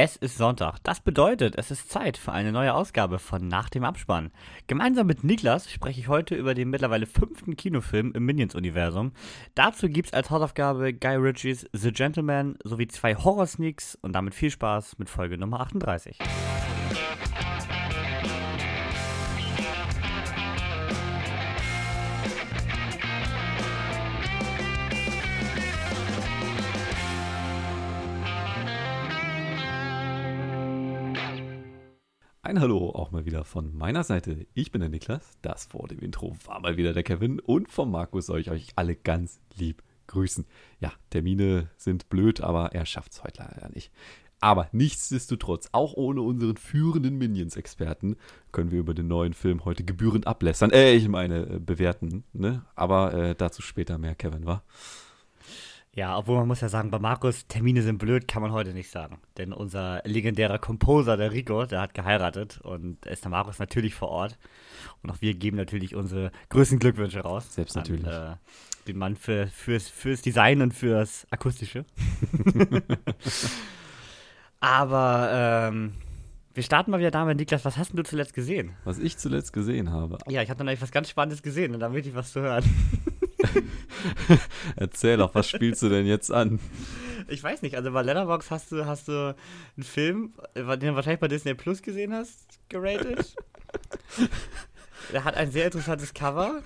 Es ist Sonntag. Das bedeutet, es ist Zeit für eine neue Ausgabe von Nach dem Abspann. Gemeinsam mit Niklas spreche ich heute über den mittlerweile fünften Kinofilm im Minions-Universum. Dazu gibt es als Hausaufgabe Guy Ritchies The Gentleman sowie zwei Horror-Sneaks und damit viel Spaß mit Folge Nummer 38. Ein Hallo auch mal wieder von meiner Seite. Ich bin der Niklas, das vor dem Intro war mal wieder der Kevin und vom Markus soll ich euch alle ganz lieb grüßen. Ja, Termine sind blöd, aber er schafft es heute leider nicht. Aber nichtsdestotrotz, auch ohne unseren führenden Minions-Experten, können wir über den neuen Film heute gebührend ablässern. Äh, ich meine, äh, bewerten, ne? Aber äh, dazu später mehr, Kevin, wa? Ja, obwohl man muss ja sagen, bei Markus, Termine sind blöd, kann man heute nicht sagen. Denn unser legendärer Composer, der Rico, der hat geheiratet und ist der Markus natürlich vor Ort. Und auch wir geben natürlich unsere größten Glückwünsche raus. Selbst natürlich. An, äh, den Mann für, fürs, fürs Design und fürs Akustische. Aber ähm, wir starten mal wieder damit, Niklas, was hast du zuletzt gesehen? Was ich zuletzt gesehen habe. Ja, ich habe dann eigentlich was ganz Spannendes gesehen und da will ich was zu hören. Erzähl doch, was spielst du denn jetzt an? Ich weiß nicht, also bei Letterbox hast du, hast du einen Film, den du wahrscheinlich bei Disney Plus gesehen hast, geratet. Der hat ein sehr interessantes Cover.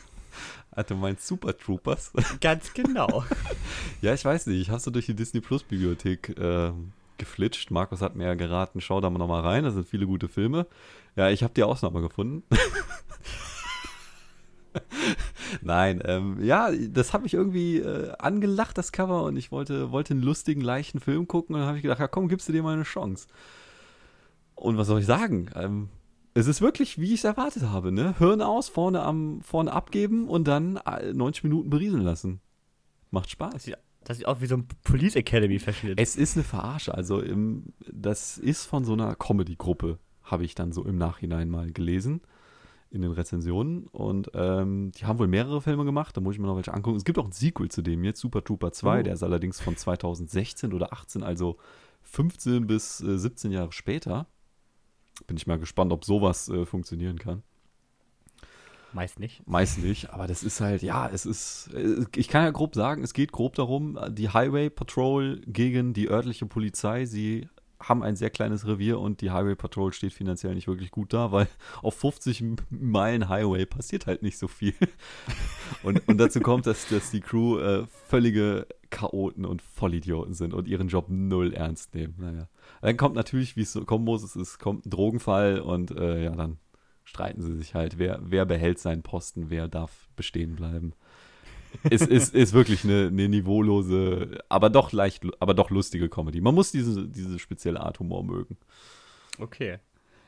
Ah, du meinst Super Troopers? Ganz genau. ja, ich weiß nicht, ich habe so durch die Disney Plus Bibliothek äh, geflitscht. Markus hat mir ja geraten, schau da mal nochmal rein, da sind viele gute Filme. Ja, ich habe die Ausnahme gefunden. Nein, ähm, ja, das hat mich irgendwie äh, angelacht, das Cover, und ich wollte, wollte einen lustigen, leichten Film gucken, und dann habe ich gedacht, ja komm, gibst du dir mal eine Chance. Und was soll ich sagen? Ähm, es ist wirklich, wie ich es erwartet habe, ne? Hirn aus, vorne am, vorne abgeben und dann 90 äh, Minuten berieseln lassen. Macht Spaß. Das sieht, das sieht auch wie so ein Police Academy verschnitt. Es ist eine Verarsche, also im, das ist von so einer Comedy-Gruppe, habe ich dann so im Nachhinein mal gelesen in den Rezensionen. Und ähm, die haben wohl mehrere Filme gemacht, da muss ich mir noch welche angucken. Es gibt auch ein Sequel zu dem jetzt, Super Trooper 2, oh. der ist allerdings von 2016 oder 18, also 15 bis äh, 17 Jahre später. Bin ich mal gespannt, ob sowas äh, funktionieren kann. Meist nicht. Meist nicht, aber das ist halt, ja, es ist, äh, ich kann ja grob sagen, es geht grob darum, die Highway Patrol gegen die örtliche Polizei, sie haben ein sehr kleines Revier und die Highway Patrol steht finanziell nicht wirklich gut da, weil auf 50 Meilen Highway passiert halt nicht so viel. Und, und dazu kommt, dass, dass die Crew äh, völlige Chaoten und Vollidioten sind und ihren Job null ernst nehmen. Naja. Dann kommt natürlich, wie es so kommen muss, es ist, kommt ein Drogenfall und äh, ja, dann streiten sie sich halt, wer, wer behält seinen Posten, wer darf bestehen bleiben ist, ist, ist wirklich eine, eine niveaulose, aber doch leicht, aber doch lustige Comedy. Man muss diese, diese spezielle Art Humor mögen. Okay.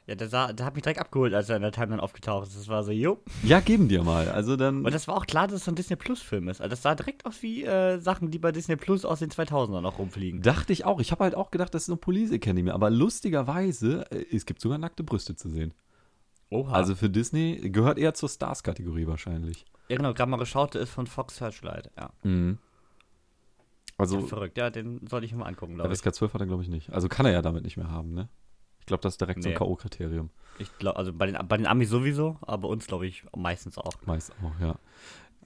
Ja, da, da hat mich direkt abgeholt, als er in der Timeline aufgetaucht ist. Das war so, jo. Ja, geben dir mal. Also dann. Und das war auch klar, dass es so ein Disney Plus-Film ist. Also das sah direkt aus wie äh, Sachen, die bei Disney Plus aus den 2000ern noch rumfliegen. Dachte ich auch. Ich habe halt auch gedacht, das ist eine Police Academy. Aber lustigerweise, äh, es gibt sogar nackte Brüste zu sehen. Oha. Also für Disney gehört eher zur Stars-Kategorie wahrscheinlich. Ja, genau, gerade mal geschaut, ist von Fox Searchlight, ja. Mhm. Also, ja, verrückt, ja, den sollte ich mir mal angucken, glaube ich. FSK 12 hat er, glaube ich, nicht. Also kann er ja damit nicht mehr haben, ne? Ich glaube, das ist direkt nee. so ein K.O.-Kriterium. Ich glaube, also bei den, bei den Amis sowieso, aber uns, glaube ich, meistens auch. Meist auch, ja.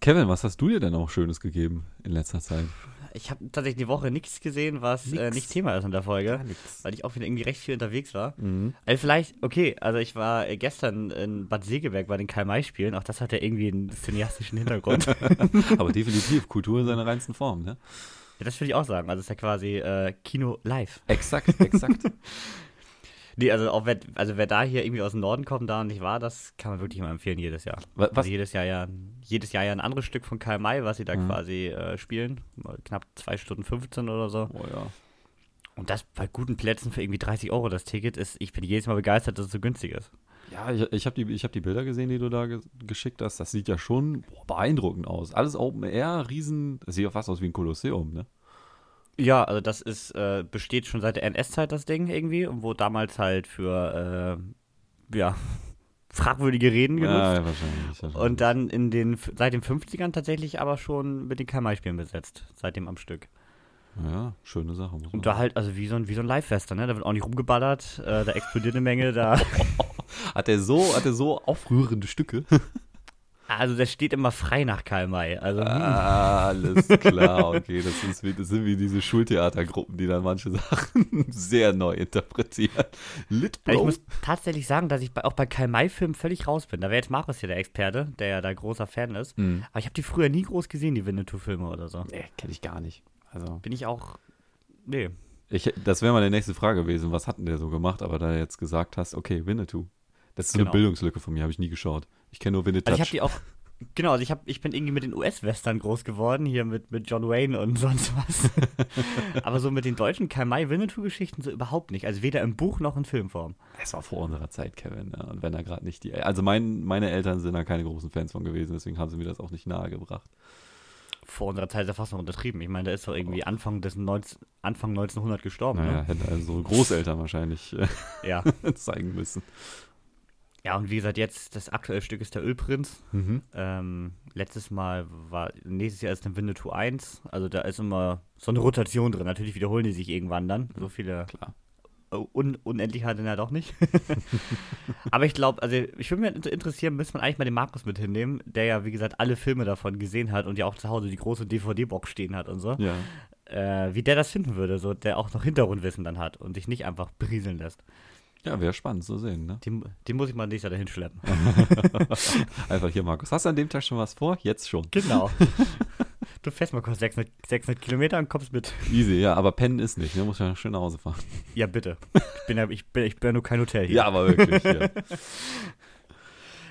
Kevin, was hast du dir denn auch Schönes gegeben in letzter Zeit? Ich habe tatsächlich die Woche nichts gesehen, was äh, nicht Thema ist in der Folge, weil ich auch wieder irgendwie recht viel unterwegs war. Mhm. Also vielleicht, okay, also ich war äh, gestern in Bad Segeberg bei den Karl-May-Spielen, auch das hat ja irgendwie einen cineastischen Hintergrund. Aber definitiv Kultur in seiner reinsten Form, ne? Ja, das würde ich auch sagen. Also es ist ja quasi äh, Kino live. Exakt, exakt. Nee, also auch wer, also wer da hier irgendwie aus dem Norden kommt, da und nicht war, das kann man wirklich mal empfehlen jedes Jahr. Was? Also jedes Jahr ja, jedes Jahr ja ein anderes Stück von Karl May, was sie da mhm. quasi äh, spielen. Knapp 2 Stunden 15 oder so. Oh ja. Und das bei guten Plätzen für irgendwie 30 Euro das Ticket ist, ich bin jedes Mal begeistert, dass es so günstig ist. Ja, ich, ich habe die, hab die Bilder gesehen, die du da ge geschickt hast. Das sieht ja schon boah, beeindruckend aus. Alles Open Air, riesen, das sieht ja fast aus wie ein Kolosseum, ne? Ja, also das ist, äh, besteht schon seit der NS-Zeit das Ding irgendwie und wurde damals halt für, äh, ja, fragwürdige Reden genutzt. Ja, ja, wahrscheinlich, wahrscheinlich. Und dann in den, seit den 50ern tatsächlich aber schon mit den Kammerspielen besetzt, seitdem am Stück. Ja, schöne Sache. Und da halt, also wie so ein, wie so ein Live-Western, ne? Da wird auch nicht rumgeballert, äh, da explodiert eine Menge, da. Hat er so, hat er so aufrührende Stücke? Also der steht immer frei nach Karl May. Also, hm. Alles klar, okay. Das, ist wie, das sind wie diese Schultheatergruppen, die dann manche Sachen sehr neu interpretieren. Litbro. Ich muss tatsächlich sagen, dass ich bei, auch bei Karl May-Filmen völlig raus bin. Da wäre jetzt Markus hier der Experte, der ja da großer Fan ist. Mhm. Aber ich habe die früher nie groß gesehen, die Winnetou-Filme oder so. Nee, kenne ich gar nicht. Also, Bin ich auch. Nee. ich, das wäre meine nächste Frage gewesen. Was hat denn der so gemacht? Aber da du jetzt gesagt hast, okay, Winnetou. Das ist so Genau. eine Bildungslücke von mir, habe ich nie geschaut. Ich kenne nur Winnetou. Also ich habe die auch. Genau, also ich, hab, ich bin irgendwie mit den US-Western groß geworden, hier mit, mit John Wayne und sonst was. Aber so mit den deutschen Karl May-Winnetou-Geschichten so überhaupt nicht. Also weder im Buch noch in Filmform. Es war vor unserer Zeit, Kevin. Ja. Und wenn er gerade nicht die. Also mein, meine Eltern sind da keine großen Fans von gewesen, deswegen haben sie mir das auch nicht nahegebracht. Vor unserer Zeit ist er fast noch untertrieben. Ich meine, der ist doch irgendwie Anfang, des 19, Anfang 1900 gestorben. Naja, Ne? hätten also Großeltern wahrscheinlich äh, Ja. zeigen müssen. Ja, und wie gesagt, jetzt das aktuelle Stück ist der Ölprinz. Mhm. Ähm, letztes Mal war, nächstes Jahr ist dann Winnetou 1. Also da ist immer so eine Rotation drin. Natürlich wiederholen die sich irgendwann dann. So viele Klar. Oh, Un unendlich hat er ja doch nicht. Aber ich glaube, also ich würde mich inter- interessieren, müsste man eigentlich mal den Markus mit hinnehmen, der ja, wie gesagt, alle Filme davon gesehen hat und ja auch zu Hause die große DVD-Box stehen hat und so. Ja. Äh, wie der das finden würde, so der auch noch Hintergrundwissen dann hat und sich nicht einfach berieseln lässt. Ja, wäre spannend zu sehen, ne? Den, den muss ich mal nächstes Jahr dahin schleppen. Einfach hier, Markus. Hast du an dem Tag schon was vor? Jetzt schon. Genau. du fährst mal kurz 600, 600 Kilometer und kommst mit. Easy, ja, aber pennen ist nicht, ne? Muss ja schön nach Hause fahren. Ja, bitte. Ich bin ja, ich bin, ich bin ja nur kein Hotel hier. Ja, aber wirklich, ja.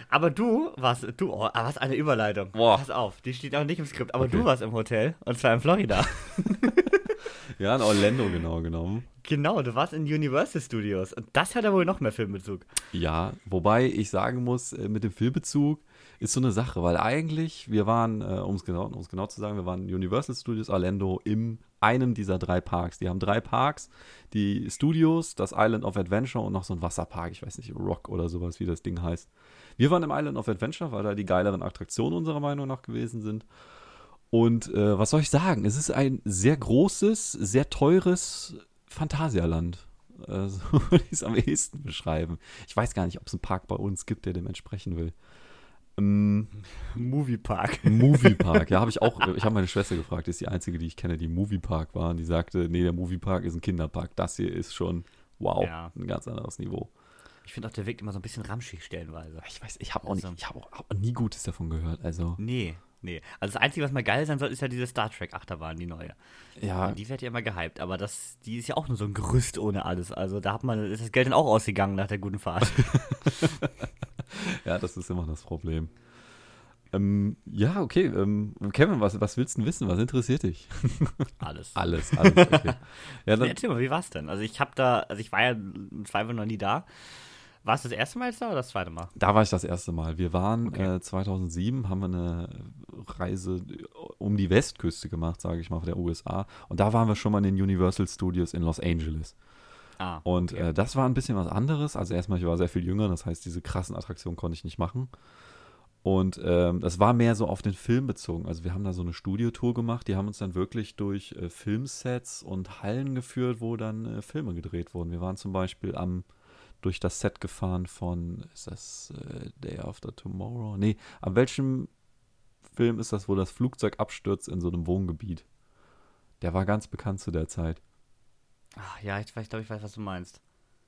Aber du warst, du, oh, ah, was eine Überleitung. Boah. Pass auf, die steht auch nicht im Skript. Aber Okay. du warst im Hotel und zwar in Florida. Ja, in Orlando genau genommen. genau, du warst in Universal Studios. Und das hat ja wohl noch mehr Filmbezug. Ja, wobei ich sagen muss, äh, mit dem Filmbezug ist so eine Sache, weil eigentlich, wir waren, äh, um es genau, um's genau zu sagen, wir waren in Universal Studios Orlando in einem dieser drei Parks. Die haben drei Parks, die Studios, das Island of Adventure und noch so ein Wasserpark, ich weiß nicht, Rock oder sowas, wie das Ding heißt. Wir waren im Island of Adventure, weil da die geileren Attraktionen unserer Meinung nach gewesen sind. Und äh, was soll ich sagen? Es ist ein sehr großes, sehr teures Phantasialand. Äh, so würde ich es am ehesten beschreiben. Ich weiß gar nicht, ob es einen Park bei uns gibt, der dem entsprechen will. Ähm, Moviepark. Moviepark, ja, habe ich auch. Ich habe meine Schwester gefragt, die ist die einzige, die ich kenne, die im Moviepark war. Und die sagte, nee, der Moviepark ist ein Kinderpark. Das hier ist schon, wow, Ja. ein ganz anderes Niveau. Ich finde auch, der wirkt immer so ein bisschen ramschig stellenweise. Ich weiß, ich habe auch, nicht- Also- ich hab auch, auch nie Gutes davon gehört. Also, Nee, nee. Also das Einzige, was mal geil sein soll, ist ja diese Star Trek Achterbahn, die neue. ja, Und die wird ja immer gehypt, aber das, die ist ja auch nur so ein Gerüst ohne alles. Also da hat man, ist das Geld dann auch ausgegangen nach der guten Fahrt. Ja, das ist immer das Problem. Ähm, ja, okay. Ähm, Kevin, was, was willst du denn wissen? Was interessiert dich? alles. Alles, alles. Okay. Ja, dann, erzähl mal, wie war's denn? Also ich habe da, also ich war ja im Zweifel noch nie da. War es das erste Mal jetzt da oder das zweite Mal? da war ich das erste Mal. Wir waren Okay. äh, 2007, haben wir eine Reise um die Westküste gemacht, sage ich mal, der USA. Und da waren wir schon mal in den Universal Studios in Los Angeles. Ah, Und okay. äh, das war ein bisschen was anderes. Also erstmal, ich war sehr viel jünger, das heißt, diese krassen Attraktionen konnte ich nicht machen. Und ähm, das war mehr so auf den Film bezogen. Also wir haben da so eine Studiotour gemacht, die haben uns dann wirklich durch äh, Filmsets und Hallen geführt, wo dann äh, Filme gedreht wurden. Wir waren zum Beispiel am durch das Set gefahren von, ist das äh, Day After Tomorrow? Nee, an welchem Film ist das, wo das Flugzeug abstürzt in so einem Wohngebiet? Der war ganz bekannt zu der Zeit. Ah, ja, ich, ich glaube, ich weiß, was du meinst.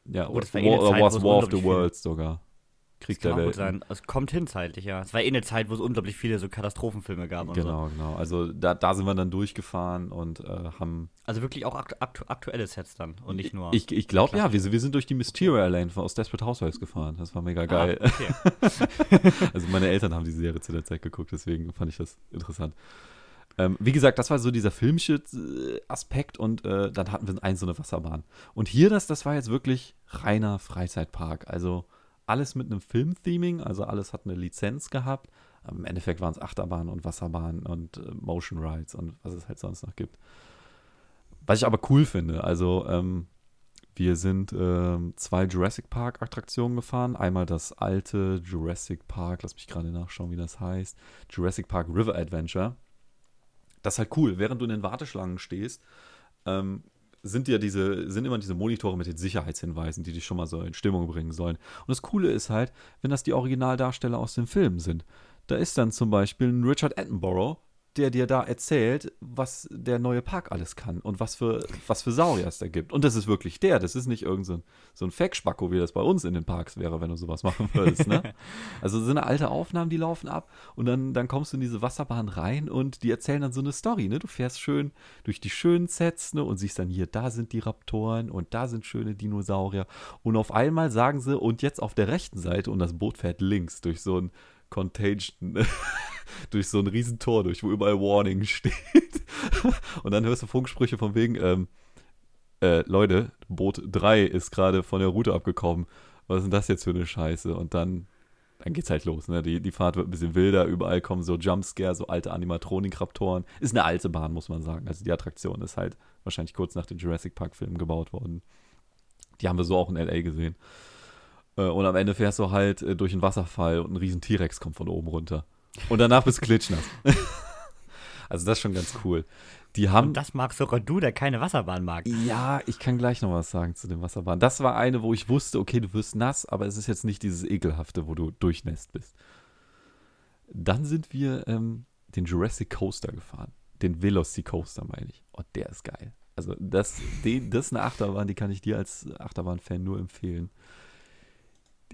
Ja, oder, war eh oder Zeit, War of the Worlds sogar. Krieg Das kann der Welt. sein. Es kommt hin zeitlich, ja. Es war eh eine Zeit, wo es unglaublich viele so Katastrophenfilme gab und so. Genau, genau. Also da, da sind wir dann durchgefahren und äh, haben. Also wirklich auch aktu aktu aktuelle Sets dann und nicht nur. Ich, ich glaube, ja, wir, sind- wir sind durch die Mysteria Lane aus Desperate Housewives gefahren. Das war mega geil. Ah, okay. Also meine Eltern haben die Serie zu der Zeit geguckt, deswegen fand ich das interessant. Ähm, wie gesagt, das war so dieser filmische äh, Aspekt und äh, dann hatten wir ein so eine Wasserbahn. Und hier, das, das war jetzt wirklich reiner Freizeitpark. Also alles mit einem Film-Theming, also alles hat eine Lizenz gehabt. Im Endeffekt waren es Achterbahnen und Wasserbahnen und äh, Motion Rides und was es halt sonst noch gibt. Was ich aber cool finde, also ähm, wir sind ähm, zwei Jurassic Park Attraktionen gefahren. Einmal das alte Jurassic Park, lass mich gerade nachschauen, wie das heißt. Jurassic Park River Adventure. Das ist halt cool. Während du in den Warteschlangen stehst, ähm, sind ja diese, sind immer diese Monitore mit den Sicherheitshinweisen, die dich schon mal so in Stimmung bringen sollen. Und das Coole ist halt, wenn das die Originaldarsteller aus den Filmen sind. Da ist dann zum Beispiel ein Richard Attenborough, der dir da erzählt, was der neue Park alles kann und was für, was für Saurier es da gibt. Und das ist wirklich der. Das ist nicht irgend so ein, so ein Fake-Spacko, wie das bei uns in den Parks wäre, wenn du sowas machen würdest. Ne? also sind alte Aufnahmen, die laufen ab und dann, dann kommst du in diese Wasserbahn rein und die erzählen dann so eine Story. Ne? Du fährst schön durch die schönen Sets ne? und siehst dann hier, da sind die Raptoren und da sind schöne Dinosaurier. Und auf einmal sagen sie, und jetzt auf der rechten Seite und das Boot fährt links durch so ein Contagion durch so ein Riesentor durch, wo überall Warning steht. Und dann hörst du Funksprüche von wegen, ähm, äh, Leute, Boot 3 ist gerade von der Route abgekommen. Was ist denn das jetzt für eine Scheiße? Und dann, dann geht's halt los. Ne? Die, die Fahrt wird ein bisschen wilder, überall kommen so Jumpscare, so alte Animatronik-Raptoren. Ist eine alte Bahn, muss man sagen. Also die Attraktion ist halt wahrscheinlich kurz nach den Jurassic Park-Filmen gebaut worden. Die haben wir so auch in L.A. gesehen. Äh, und am Ende fährst du halt äh, durch einen Wasserfall und ein riesen T-Rex kommt von oben runter. Und danach bist du klitschnass. also das ist schon ganz cool. Die haben, Und das mag sogar du, der keine Wasserbahn mag. ja, ich kann gleich noch was sagen zu den Wasserbahnen. Das war eine, wo ich wusste, okay, du wirst nass, aber es ist jetzt nicht dieses ekelhafte, wo du durchnässt bist. Dann sind wir ähm, den Jurassic Coaster gefahren. Den Velocicoaster meine ich. Und der ist geil. Also das, den, das ist eine Achterbahn, die kann ich dir als Achterbahn-Fan nur empfehlen.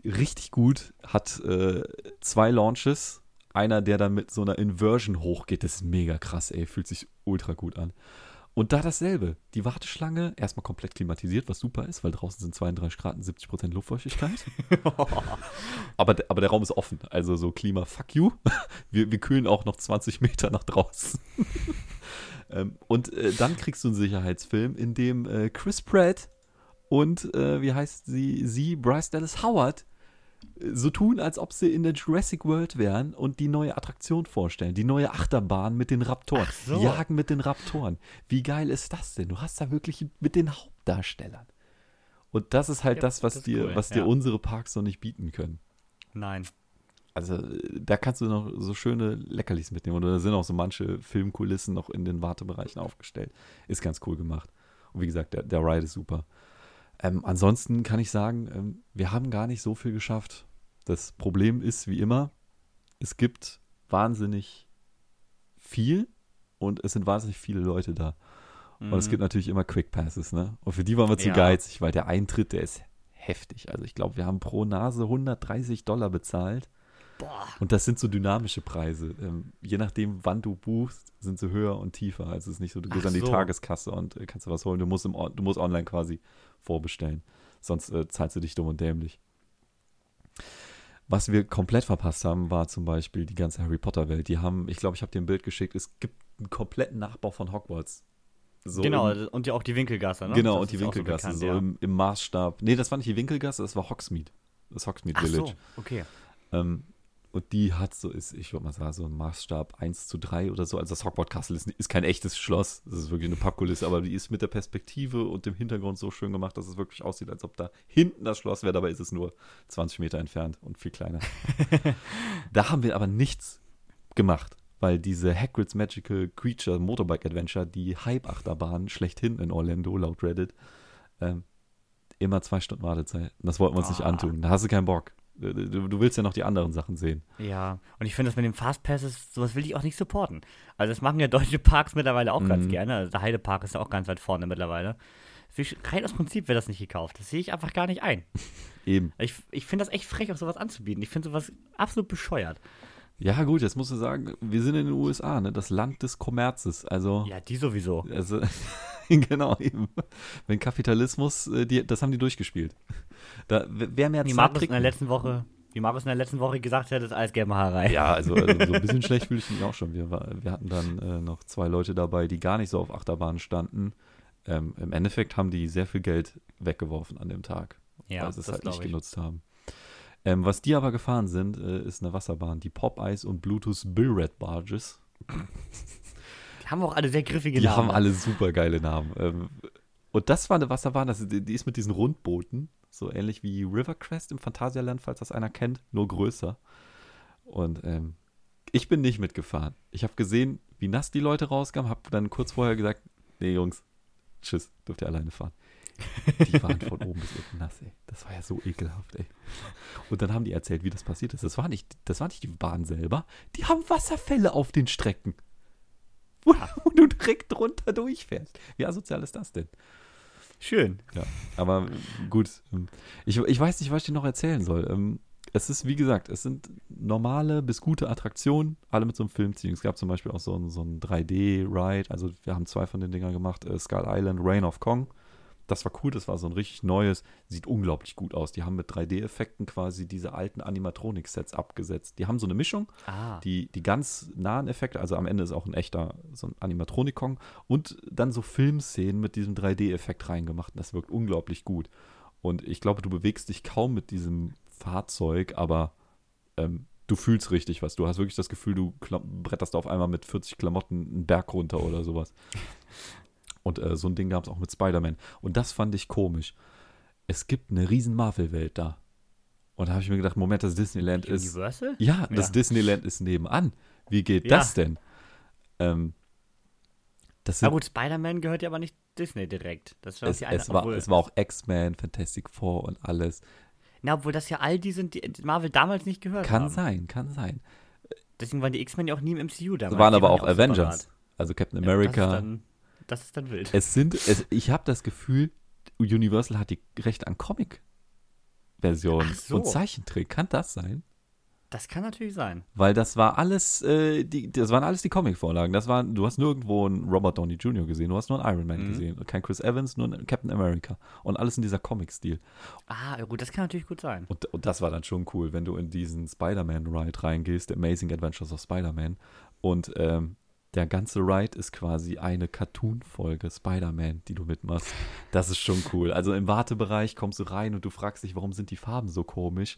Richtig gut, hat äh, zwei Launches. Einer, der dann mit so einer Inversion hochgeht, das ist mega krass, ey, fühlt sich ultra gut an. Und da dasselbe. Die Warteschlange erstmal komplett klimatisiert, was super ist, weil draußen sind 32 Grad und 70 Prozent Luftfeuchtigkeit. aber, aber der Raum ist offen. Also so Klima, fuck you. Wir, wir kühlen auch noch 20 Meter nach draußen. ähm, und äh, dann kriegst du einen Sicherheitsfilm, in dem äh, Chris Pratt und, äh, wie heißt sie, sie, Bryce Dallas Howard, so tun, als ob sie in der Jurassic World wären und die neue Attraktion vorstellen. Die neue Achterbahn mit den Raptoren. So. Jagen mit den Raptoren. Wie geil ist das denn? Du hast da wirklich mit den Hauptdarstellern. Und das ist halt Ja, das, was das dir, cool, was dir ja. unsere Parks noch nicht bieten können. Nein. Also da kannst du noch so schöne Leckerlis mitnehmen. Und da sind auch so manche Filmkulissen noch in den Wartebereichen aufgestellt. Ist ganz cool gemacht. Und wie gesagt, der, der Ride ist super. Ähm, ansonsten kann ich sagen, ähm, wir haben gar nicht so viel geschafft. Das Problem ist, wie immer, es gibt wahnsinnig viel und es sind wahnsinnig viele Leute da. Und es gibt natürlich immer Quick Passes, ne? Und für die waren wir zu Ja. geizig, weil der Eintritt, der ist heftig. Also ich glaube, wir haben pro Nase 130 Dollar bezahlt. Boah. Und das sind so dynamische Preise. Ähm, je nachdem, wann du buchst, sind sie höher und tiefer. Also es ist nicht so, du gehst Ach an die so. Tageskasse und äh, kannst dir was holen. Du musst, im, du musst online quasi vorbestellen. Sonst äh, zahlst du dich dumm und dämlich. Was wir komplett verpasst haben, war zum Beispiel die ganze Harry Potter-Welt. Die haben, ich glaube, ich habe dir ein Bild geschickt, es gibt einen kompletten Nachbau von Hogwarts. So genau, im- und ja auch die Winkelgasse, ne? genau, Das und die so Winkelgasse, so, bekannt, ja. im, im Maßstab. Nee, das war nicht die Winkelgasse, das war Hogsmeade. Das Hogsmeade Ach Village. so, okay. Ähm, und die hat so, ist, ich würde mal sagen, so ein Maßstab 1 zu 3 oder so. Also das Hogwarts Castle ist, ist kein echtes Schloss. Das ist wirklich eine Pappkulisse, aber die ist mit der Perspektive und dem Hintergrund so schön gemacht, dass es wirklich aussieht, als ob da hinten das Schloss wäre. Dabei ist es nur 20 Meter entfernt und viel kleiner. da haben wir aber nichts gemacht, weil diese Hagrid's Magical Creature Motorbike Adventure, die Hype-Achterbahn schlechthin in Orlando, laut Reddit, ähm, immer zwei Stunden Wartezeit. Das wollten wir uns nicht Ah. antun. Da hast du keinen Bock. Du, du, willst ja noch die anderen Sachen sehen. Ja, und ich finde das mit den Fastpasses, sowas will ich auch nicht supporten. Also das machen ja deutsche Parks mittlerweile auch ganz Mhm. gerne. Also der Heidepark ist ja auch ganz weit vorne mittlerweile. Rein aus Prinzip wird das nicht gekauft. Das sehe ich einfach gar nicht ein. Eben. Ich, ich finde das echt frech, auch sowas anzubieten. Ich finde sowas absolut bescheuert. Ja, gut, jetzt musst du sagen, wir sind in den USA, ne? Das Land des Kommerzes. Also, Ja, die sowieso. also genau, eben. Wenn Kapitalismus, äh, die, das haben die durchgespielt. Da, wer mehr Wie Zeit Markus in kriegt. der letzten Woche, wie Markus in der letzten Woche gesagt hat, ist alles Gelbmacherei. Ja, also, also so ein bisschen schlecht fühle ich mich auch schon. Wir, wir hatten dann äh, noch zwei Leute dabei, die gar nicht so auf Achterbahnen standen. Ähm, Im Endeffekt haben die sehr viel Geld weggeworfen an dem Tag, Ja, weil sie es halt nicht ich. genutzt haben. Ähm, was die aber gefahren sind, äh, ist eine Wasserbahn, die Popeyes und Bluetooth Billred Barges. Die haben auch alle sehr griffige Die Namen. haben alle super geile Namen. Ähm, und das war eine Wasserbahn, das, die, die ist mit diesen Rundbooten, so ähnlich wie Rivercrest im Phantasialand, falls das einer kennt, nur größer. Und ähm, ich bin nicht mitgefahren. Ich habe gesehen, wie nass die Leute rauskamen, habe dann kurz vorher gesagt, nee Jungs, tschüss, dürft ihr alleine fahren. Die waren von oben bis unten nass, ey. Das war ja so ekelhaft, ey. Und dann haben die erzählt, wie das passiert ist. Das war nicht, das war nicht die Bahn selber. Die haben Wasserfälle auf den Strecken. Wo, wo du direkt drunter durchfährst. Wie asozial ist das denn? Schön. Ja, aber gut. Ich, ich weiß nicht, was ich dir noch erzählen soll. Ähm, Es ist, wie gesagt, es sind normale bis gute Attraktionen, alle mit so einem Filmziel. Es gab zum Beispiel auch so ein, so ein 3D-Ride, also wir haben zwei von den Dingern gemacht, äh, Skull Island, Reign of Kong. Das war cool, das war so ein richtig neues, sieht unglaublich gut aus. Die haben mit 3D-Effekten quasi diese alten Animatronic-Sets abgesetzt. Die haben so eine Mischung, Ah. die, die ganz nahen Effekte, also am Ende ist auch ein echter, so ein Animatronikon und dann so Filmszenen mit diesem 3D-Effekt reingemacht. Das wirkt unglaublich gut. Und ich glaube, du bewegst dich kaum mit diesem Fahrzeug, aber ähm, du fühlst richtig was. Du hast wirklich das Gefühl, du bretterst auf einmal mit 40 Klamotten einen Berg runter oder sowas. Und äh, so ein Ding gab es auch mit Spider-Man. Und das fand ich komisch. Es gibt eine riesen Marvel-Welt da. Und da habe ich mir gedacht, Moment, das Disneyland ist Universal? ja, das Ja. Disneyland ist nebenan. Wie geht Ja. das denn? Ähm, das Na sind, gut, Spider-Man gehört ja aber nicht Disney direkt. Das war es, die eine, es, war, es war auch X-Men, Fantastic Four und alles. Na, obwohl das ja all die sind, die Marvel damals nicht gehört Kann haben. sein, kann sein. Deswegen waren die X-Men ja auch nie im MCU damals. Es waren aber auch ja Avengers. separat. Also Captain Ja, America. dann, das ist dann wild. es sind, es, ich habe das Gefühl, Universal hat die Rechte an Comic-Versionen so. und Zeichentrick. Kann das sein? Das kann natürlich sein. Weil das war alles, äh, die, das waren alles die Comic-Vorlagen. Das waren, du hast nirgendwo einen Robert Downey Jr. gesehen, du hast nur einen Iron Man Mhm. gesehen. Kein Chris Evans, nur einen Captain America. Und alles in dieser Comic-Stil. Ah, gut, das kann natürlich gut sein. Und, und das war dann schon cool, wenn du in diesen Spider-Man-Ride reingehst, The Amazing Adventures of Spider-Man. Und ähm, der ganze Ride ist quasi eine Cartoon-Folge Spider-Man, die du mitmachst. Das ist schon cool. Also im Wartebereich kommst du rein und du fragst dich, warum sind die Farben so komisch?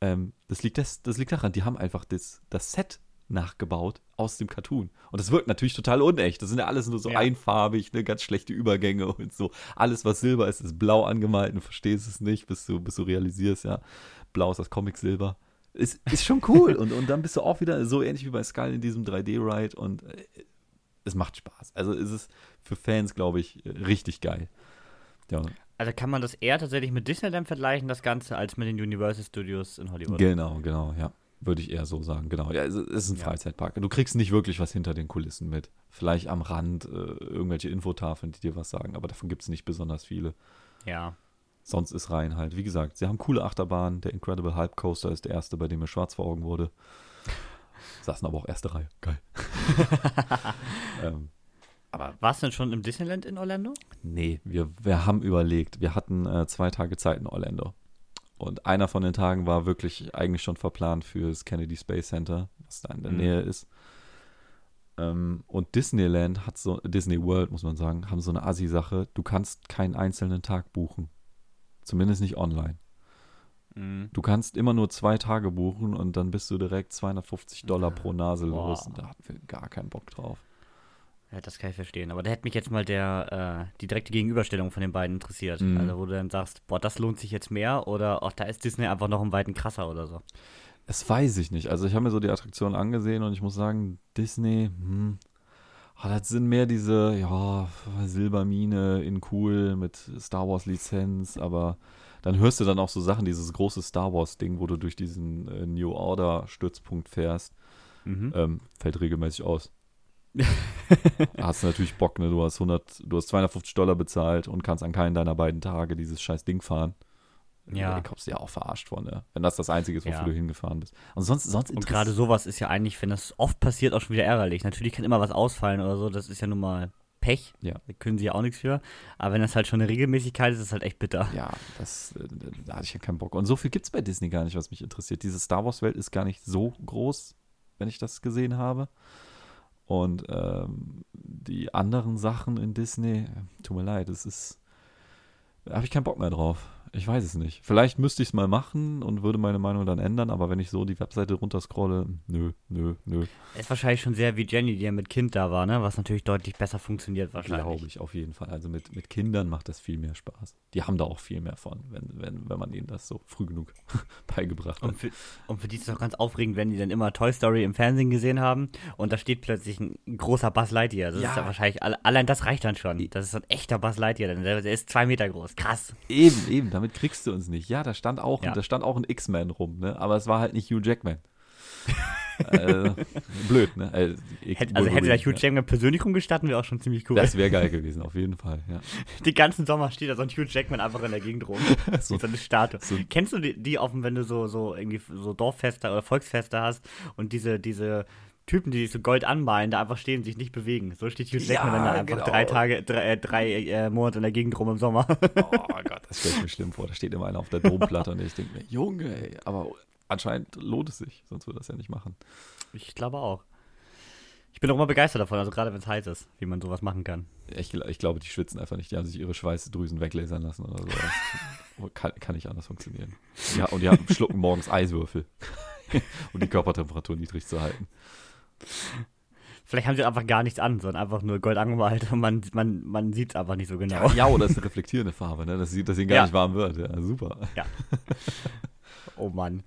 Ähm, das, liegt das, das liegt daran, die haben einfach das, das Set nachgebaut aus dem Cartoon. Und das wirkt natürlich total unecht. Das sind ja alles nur so Ja. einfarbig, ne, ganz schlechte Übergänge und so. Alles, was Silber ist, ist blau angemalt. Du verstehst es nicht, bis du, bis du realisierst, ja, blau ist das Comic-Silber. Ist, ist schon cool. und, und dann bist du auch wieder so ähnlich wie bei Skull in diesem 3D-Ride und äh, es macht Spaß. Also ist es für Fans, glaube ich, richtig geil. Ja, Also kann man das eher tatsächlich mit Disneyland vergleichen, das Ganze, als mit den Universal Studios in Hollywood. genau, genau, ja. Würde ich eher so sagen, genau. Ja, es es ist ein Ja. Freizeitpark. Du kriegst nicht wirklich was hinter den Kulissen mit. Vielleicht am Rand äh, irgendwelche Infotafeln, die dir was sagen, aber davon gibt es nicht besonders viele. ja. Sonst ist rein halt. Wie gesagt, sie haben coole Achterbahnen. Der Incredible Hype Coaster ist der erste, bei dem mir schwarz vor Augen wurde. Saßen aber auch erste Reihe. Geil. ähm, aber Warst du denn schon im Disneyland in Orlando? nee, wir, wir haben überlegt. Wir hatten äh, zwei Tage Zeit in Orlando. Und einer von den Tagen war wirklich eigentlich schon verplant für das Kennedy Space Center, was da in der Mhm. Nähe ist. Ähm, und Disneyland hat so, Disney World, muss man sagen, haben so eine Assi-Sache. Du kannst keinen einzelnen Tag buchen. Zumindest nicht online. Mhm. Du kannst immer nur zwei Tage buchen und dann bist du direkt 250 Dollar pro Nase los. Und da hatten wir gar keinen Bock drauf. Ja, das kann ich verstehen. Aber da hätte mich jetzt mal der, äh, die direkte Gegenüberstellung von den beiden interessiert. Mhm. Also, wo du dann sagst, boah, das lohnt sich jetzt mehr oder ach, da ist Disney einfach noch einen weiten krasser oder so. Das weiß ich nicht. Also ich habe mir so die Attraktion angesehen und ich muss sagen, Disney, hm, ah, das sind mehr diese, ja, Silbermine in cool mit Star Wars Lizenz, aber dann hörst du dann auch so Sachen, dieses große Star Wars Ding, wo du durch diesen äh, New Order Stützpunkt fährst, Mhm. ähm, fällt regelmäßig aus. Hast du natürlich Bock, ne? Du hast 100, du hast 250 Dollar bezahlt und kannst an keinen deiner beiden Tage dieses scheiß Ding fahren. Ja. Kommst du ja auch verarscht von, ne? Wenn das das Einzige ist, wofür Ja. du hingefahren bist. Und sonst, sonst Und gerade sowas ist ja eigentlich, wenn das oft passiert, auch schon wieder ärgerlich. Natürlich kann immer was ausfallen oder so, das ist ja nun mal Pech. Ja. Da können sie ja auch nichts für. Aber wenn das halt schon eine Regelmäßigkeit ist, ist es halt echt bitter. Ja, das, äh, da hatte ich ja keinen Bock. Und so viel gibt es bei Disney gar nicht, was mich interessiert. Diese Star Wars-Welt ist gar nicht so groß, wenn ich das gesehen habe. Und ähm, die anderen Sachen in Disney, tut mir leid, es ist. Da habe ich keinen Bock mehr drauf. Ich weiß es nicht. Vielleicht müsste ich es mal machen und würde meine Meinung dann ändern, aber wenn ich so die Webseite runterscrolle, nö, nö, nö. Ist wahrscheinlich schon sehr wie Jenny, die ja mit Kind da war, ne? Was natürlich deutlich besser funktioniert wahrscheinlich. Glaube ich, auf jeden Fall. Also mit, mit Kindern macht das viel mehr Spaß. Die haben da auch viel mehr von, wenn, wenn, wenn man ihnen das so früh genug beigebracht hat. Und für, und für die ist es auch ganz aufregend, wenn die dann immer Toy Story im Fernsehen gesehen haben und da steht plötzlich ein großer Buzz Lightyear. Das Ja. ist ja wahrscheinlich, alle- allein das reicht dann schon. Das ist so ein echter Buzz Lightyear, denn der, der ist zwei Meter groß. Krass. Eben, eben, damit kriegst du uns nicht. Ja, da stand auch, Ja. da stand auch ein X-Man rum, ne? Aber es war halt nicht Hugh Jackman. äh, blöd, ne? Äh, X- Hätt, also hätte der Hugh Jackman persönlich rumgestatten, wäre auch schon ziemlich cool. Das wäre geil gewesen, auf jeden Fall, ja. Die ganzen Sommer steht da so ein Hugh Jackman einfach in der Gegend rum. So- so, so eine Statue. so- Kennst du die, die offen, wenn du so, so irgendwie so Dorffeste oder Volksfeste hast und diese, diese Typen, die sich so Gold anmalen, da einfach stehen, sich nicht bewegen. So steht Hugh Jackman Ja, dann da einfach genau. drei Tage, drei, äh, drei äh, Monate in der Gegend rum im Sommer. Oh Gott, das stelle ich mir schlimm vor. Da steht immer einer auf der Domplatte und ich denke mir, Junge, ey, aber anscheinend lohnt es sich, sonst würde das ja nicht machen. ich glaube auch. Ich bin auch immer begeistert davon, also gerade wenn es heiß ist, wie man sowas machen kann. Ich, ich glaube, die schwitzen einfach nicht. Die haben sich ihre Schweißdrüsen weglasern lassen oder so. Kann, kann nicht anders funktionieren. Ja, und die haben, schlucken morgens Eiswürfel, um die Körpertemperatur niedrig zu halten. Vielleicht haben sie einfach gar nichts an, sondern einfach nur Gold angemalt und man, man, man sieht es einfach nicht so genau. Ja, oder das ist eine reflektierende Farbe, ne? dass, sie, dass ihnen gar Ja. nicht warm wird. Ja, super. Oh Mann.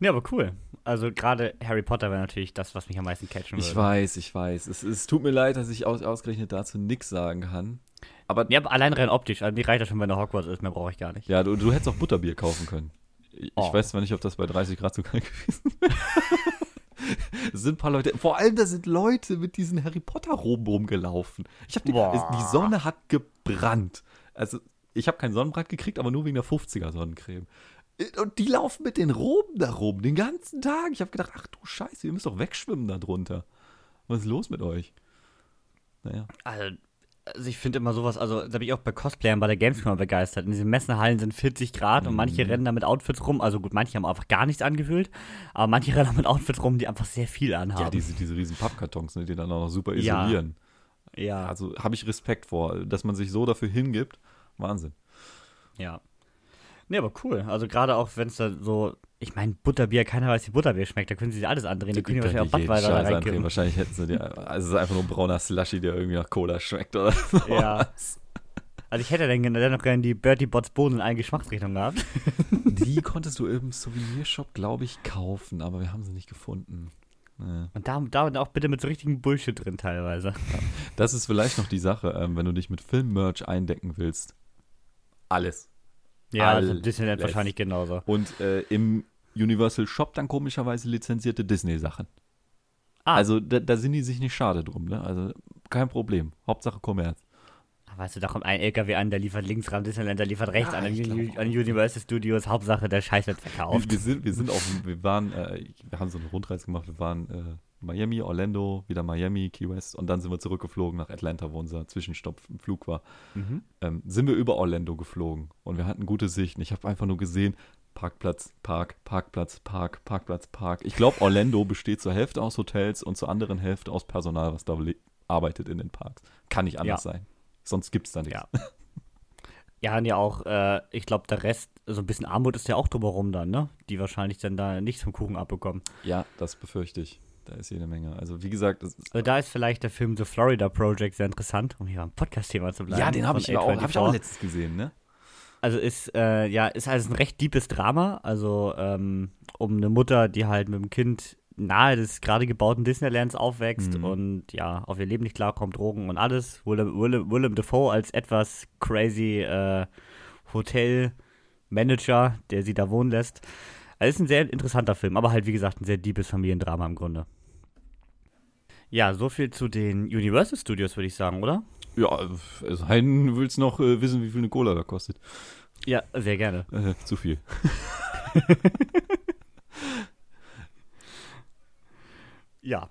Nee, aber cool. Also gerade Harry Potter wäre natürlich das, was mich am meisten catchen würde. Ich weiß, ich weiß. Es, es tut mir leid, dass ich aus, ausgerechnet dazu nichts sagen kann. Aber Ja, aber allein rein optisch. Also mir reicht das schon, wenn er Hogwarts ist. Mehr brauche ich gar nicht. ja, du, du hättest auch Butterbier kaufen können. Ich, Oh. ich weiß zwar nicht, ob das bei 30 Grad so kalt gewesen wäre. Sind ein paar Leute, vor allem da sind Leute mit diesen Harry Potter Roben rumgelaufen. Ich habe die, die Sonne hat gebrannt. Also ich habe keinen Sonnenbrand gekriegt, aber nur wegen der 50er Sonnencreme. Und die laufen mit den Roben da rum den ganzen Tag. Ich habe gedacht, ach du Scheiße, ihr müsst doch wegschwimmen da drunter. Was ist los mit euch? Naja. Also, also ich finde immer sowas, also da bin ich auch bei Cosplayern bei der Gamescom begeistert. In diesen Messenhallen sind 40 Grad und manche Mhm. rennen da mit Outfits rum. Also gut, manche haben einfach gar nichts angefühlt, aber manche rennen auch mit Outfits rum, die einfach sehr viel anhaben. Ja, diese, diese riesen Pappkartons, ne, die dann auch noch super Ja. isolieren. ja, Also habe ich Respekt vor, dass man sich so dafür hingibt. Wahnsinn. ja. Nee, aber cool. Also gerade auch, wenn es da so, ich meine, Butterbier, keiner weiß, wie Butterbier schmeckt. Da können sie sich alles andrehen. Da können die wahrscheinlich auch andrehen. reinkippen. Wahrscheinlich hätten sie die, also es ist einfach nur ein brauner Slushy, der irgendwie nach Cola schmeckt oder so. Ja. Also ich hätte dann noch gerne die Bertie Bots Bohnen in allen Geschmacksrichtungen gehabt. Die konntest du im Souvenirshop, glaube ich, kaufen, aber wir haben sie nicht gefunden. Ja. Und da, da auch bitte mit so richtigen Bullshit drin teilweise. Das ist vielleicht noch die Sache, ähm, wenn du dich mit Filmmerch eindecken willst. Alles. Ja, also. Disneyland wahrscheinlich genauso. Und äh, im Universal Shop dann komischerweise lizenzierte Disney-Sachen. Ah. Also da, da sind die sich nicht schade drum, ne? Also kein Problem. Hauptsache Kommerz. Ach, Weißt du, da kommt ein LKW an, der liefert links ran, Disneyland, der liefert rechts Ja, an, an, Universal Studios. Hauptsache, der Scheiß wird Wir, verkauft. wir, sind, wir sind auf, wir waren, äh, wir haben so eine Rundreise gemacht. Wir waren äh, Miami, Orlando, wieder Miami, Key West und dann sind wir zurückgeflogen nach Atlanta, wo unser Zwischenstopp im Flug war. Mhm. Ähm, sind wir über Orlando geflogen und wir hatten gute Sicht. Ich habe einfach nur gesehen, Parkplatz, Park, Parkplatz, Park, Parkplatz, Park. Ich glaube, Orlando besteht zur Hälfte aus Hotels und zur anderen Hälfte aus Personal, was da arbeitet in den Parks. Kann nicht anders sein. Sonst gibt es da nichts. Ja. Ja, und ja auch, äh, ich glaube, der Rest, so ein bisschen Armut ist ja auch drumherum dann, ne? Die wahrscheinlich dann da nichts vom Kuchen abbekommen. Ja, das befürchte ich. Da ist jede Menge. Also wie gesagt, das ist, Also da ist vielleicht der Film The Florida Project sehr interessant, um hier am Podcast-Thema zu bleiben. ja, den habe ich, auch- hab ich auch A24. letztens gesehen, ne? Also ist, äh, ja, ist also ein recht deepes Drama. Also ähm, um eine Mutter, die halt mit dem Kind nahe des gerade gebauten Disneylands aufwächst Mhm. und ja, auf ihr Leben nicht klarkommt, Drogen und alles. Willem, Willem, Willem Dafoe als etwas crazy äh, Hotelmanager, der sie da wohnen lässt. Also ist ein sehr interessanter Film, aber halt wie gesagt ein sehr deepes Familiendrama im Grunde. Ja, so viel zu den Universal Studios, würde ich sagen, oder? Ja, also Heiden willst noch äh, wissen, wie viel eine Cola da kostet. Ja, sehr gerne. Äh, zu viel. Ja.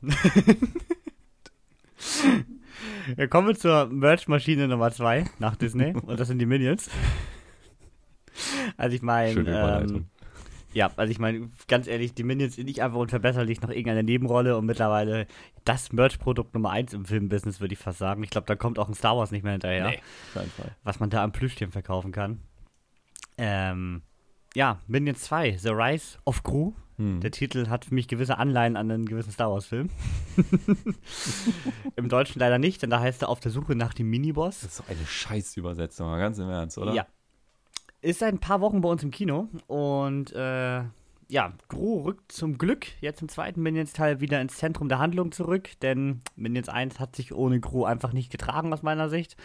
Wir kommen zur Merch-Maschine Nummer 2 nach Disney und das sind die Minions. Also ich meine, ähm, Ja, also ich meine, ganz ehrlich, die Minions sind nicht einfach unverbesserlich nach irgendeiner Nebenrolle und mittlerweile das Merch-Produkt Nummer eins im Filmbusiness, würde ich fast sagen. Ich glaube, da kommt auch ein Star Wars nicht mehr hinterher. Nee. Was man da am Plüschtieren verkaufen kann. Ähm, ja, Minions 2, The Rise of Gru. Hm. Der Titel hat für mich gewisse Anleihen an einen gewissen Star Wars-Film. Im Deutschen leider nicht, denn da heißt er auf der Suche nach dem Miniboss. Das ist so eine Scheißübersetzung, ganz im Ernst, oder? Ja. Ist seit ein paar Wochen bei uns im Kino und äh, ja, Gru rückt zum Glück jetzt im zweiten Minions-Teil wieder ins Zentrum der Handlung zurück, denn Minions 1 hat sich ohne Gru einfach nicht getragen, aus meiner Sicht.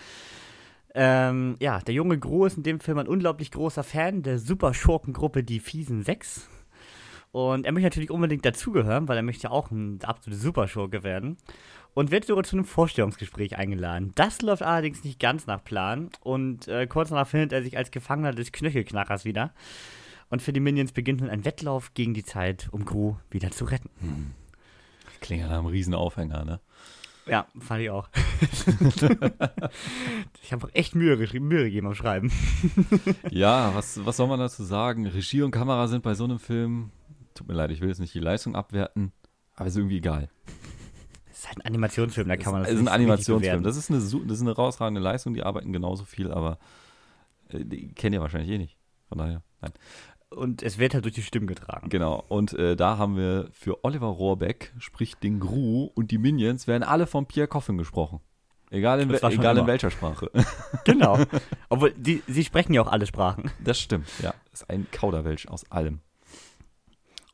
Ähm, ja, der junge Gru ist in dem Film ein unglaublich großer Fan der Super-Schurkengruppe Die Fiesen 6. Und er möchte natürlich unbedingt dazugehören, weil er möchte ja auch ein absoluter Superschurke werden. Und wird sogar zu einem Vorstellungsgespräch eingeladen. Das läuft allerdings nicht ganz nach Plan. Und äh, kurz danach findet er sich als Gefangener des Knöchelknackers wieder. Und für die Minions beginnt nun ein Wettlauf gegen die Zeit, um Gru wieder zu retten. Hm. Klingt nach einem Riesenaufhänger, ne? Ja, fand ich auch. ich habe auch echt Mühe, Mühe gegeben am Schreiben. ja, was, was soll man dazu sagen? Regie und Kamera sind bei so einem Film, tut mir leid, ich will jetzt nicht die Leistung abwerten, aber ist irgendwie egal. Das ist halt ein Animationsfilm, da kann man das ist, nicht ist ein Animationsfilm. Das ist, eine, das ist eine rausragende Leistung, die arbeiten genauso viel, aber äh, die kennt ihr wahrscheinlich eh nicht. Von daher, nein und es wird halt durch die Stimmen getragen. Genau, und äh, da haben wir für Oliver Rohrbeck, sprich den Gru und die Minions, werden alle von Pierre Coffin gesprochen. Egal in, egal in welcher Sprache. Genau. Obwohl, die, sie sprechen ja auch alle Sprachen. Das stimmt, ja. Das ist ein Kauderwelsch aus allem.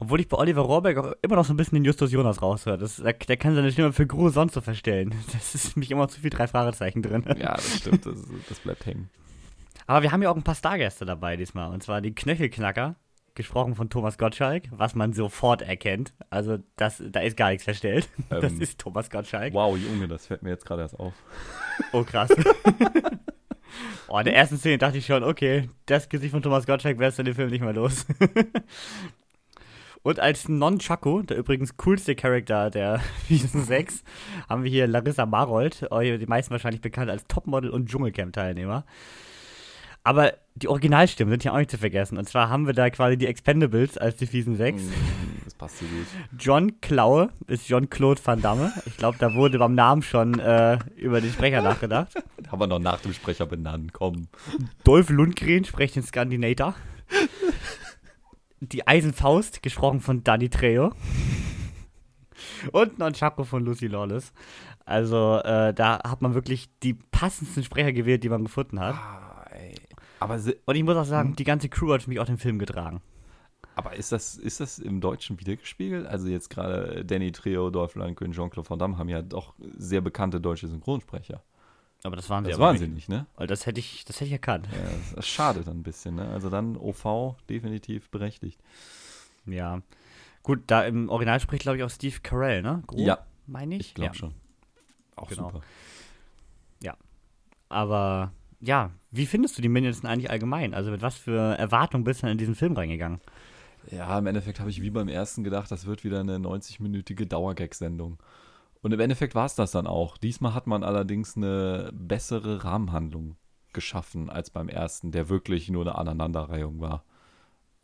Obwohl ich bei Oliver Rohrbeck auch immer noch so ein bisschen den Justus Jonas raushöre. Das, der, der, kann seine Stimme für Gru sonst so verstellen. Das ist nämlich immer zu viel drei Fragezeichen drin. Ja, das stimmt. Das, das bleibt hängen. Aber wir haben ja auch ein paar Stargäste dabei diesmal. Und zwar die Knöchelknacker, gesprochen von Thomas Gottschalk, was man sofort erkennt. Also das, da ist gar nichts verstellt. Ähm, das ist Thomas Gottschalk. Wow, Junge, das fällt mir jetzt gerade erst auf. Oh, krass. oh, in der ersten Szene dachte ich schon, okay, das Gesicht von Thomas Gottschalk wärst du in dem Film nicht mehr los. Und als Non-Chaco, der übrigens coolste Charakter der Season 6, haben wir hier Larissa Marold, die meisten wahrscheinlich bekannt als Topmodel und Dschungelcamp-Teilnehmer. Aber die Originalstimmen sind ja auch nicht zu vergessen. Und zwar haben wir da quasi die Expendables als die fiesen Sechs. Mm, das passt so gut. John Klaue ist John-Claude Van Damme. Ich glaube, da wurde beim Namen schon äh, über den Sprecher nachgedacht. haben wir noch nach dem Sprecher benannt, komm. Dolph Lundgren spricht den Skandinator. Die Eisenfaust, gesprochen von Danny Trejo. Und Nonchaco von Lucy Lawless. Also, äh, da hat man wirklich die passendsten Sprecher gewählt, die man gefunden hat. Ah aber und ich muss auch sagen, hm? die ganze Crew hat für mich auch den Film getragen. Aber ist das, ist das im Deutschen wiedergespiegelt? Also jetzt gerade Danny Trio, Dolph Lundgren, Jean-Claude Van Damme haben ja doch sehr bekannte deutsche Synchronsprecher. Aber das waren sie das waren sie nicht, ne? Weil das hätte ich, das hätte ich erkannt. Ja, das schadet dann ein bisschen, ne? Also dann OV definitiv berechtigt. Ja. Gut, da im Original spricht, glaube ich, auch Steve Carell, ne? Grob, ja. Meine ich? Ich glaube ja. schon. Auch genau. super. Ja. Aber ja, wie findest du die Minions denn eigentlich allgemein? Also mit was für Erwartungen bist du in diesen Film reingegangen? Ja, im Endeffekt habe ich wie beim ersten gedacht, das wird wieder eine 90-minütige Dauergag-Sendung. Und im Endeffekt war es das dann auch. Diesmal hat man allerdings eine bessere Rahmenhandlung geschaffen als beim ersten, der wirklich nur eine Aneinanderreihung war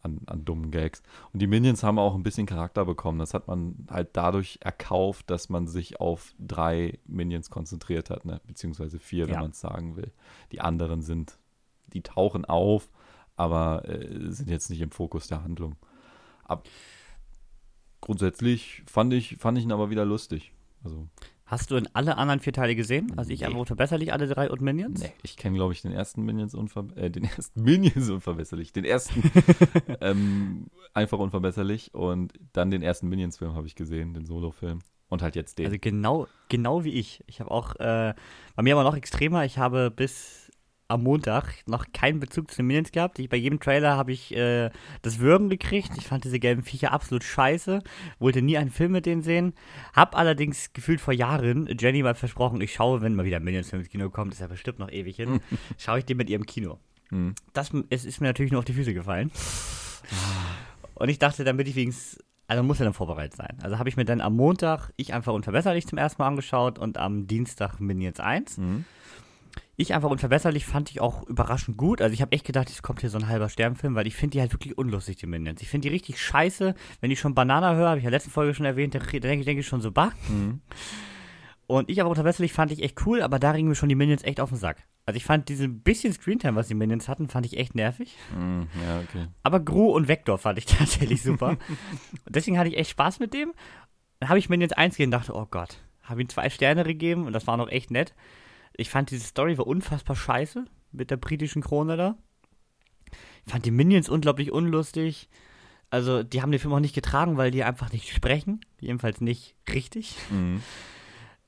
an, an dummen Gags. Und die Minions haben auch ein bisschen Charakter bekommen. Das hat man halt dadurch erkauft, dass man sich auf drei Minions konzentriert hat, ne? beziehungsweise vier, wenn ja. man es sagen will. Die anderen sind, die tauchen auf, aber äh, sind jetzt nicht im Fokus der Handlung. Ab grundsätzlich fand ich, fand ich ihn aber wieder lustig. Also Hast du in alle anderen vier Teile gesehen? Also ich nee. einfach verbesserlich alle drei und Minions? Nee, ich kenne, glaube ich, den ersten Minions unver äh, den ersten Minions unverbesserlich, den ersten ähm, einfach unverbesserlich und dann den ersten Minions-Film habe ich gesehen, den Solo-Film. Und halt jetzt den. Also genau, genau wie ich. Ich habe auch, äh, bei mir aber noch extremer, ich habe bis am Montag noch keinen Bezug zu den Minions gehabt. Ich, bei jedem Trailer habe ich äh, das Würgen gekriegt. Ich fand diese gelben Viecher absolut scheiße. Wollte nie einen Film mit denen sehen. Hab allerdings gefühlt vor Jahren Jenny mal versprochen, ich schaue, wenn mal wieder Minions-Film ins Kino kommt, ist ja bestimmt noch ewig hin, schaue ich den mit ihrem Kino. Mhm. Das es ist mir natürlich nur auf die Füße gefallen. Und ich dachte, damit ich wenigstens also muss er dann vorbereitet sein. Also habe ich mir dann am Montag ich einfach unverbesserlich zum ersten Mal angeschaut und am Dienstag Minions 1. Mhm. Ich einfach unverbesserlich fand ich auch überraschend gut. Also ich habe echt gedacht, es kommt hier so ein halber Sternfilm, weil ich finde die halt wirklich unlustig, die Minions. Ich finde die richtig scheiße. Wenn ich schon Banana höre, habe ich ja letzten Folge schon erwähnt, da denke ich, denk ich schon so, bah. Mhm. Und ich aber unverbesserlich fand ich echt cool, aber da ringen mir schon die Minions echt auf den Sack. Also ich fand diese bisschen Screentime, was die Minions hatten, fand ich echt nervig. Mm, ja, okay. Aber Gru und Vector fand ich tatsächlich super. und deswegen hatte ich echt Spaß mit dem. Dann habe ich Minions 1 gesehen und dachte, oh Gott, habe ihm zwei Sterne gegeben und das war noch echt nett. Ich fand diese Story war unfassbar scheiße mit der britischen Krone da. Ich fand die Minions unglaublich unlustig. Also, die haben den Film auch nicht getragen, weil die einfach nicht sprechen. Jedenfalls nicht richtig. Mhm.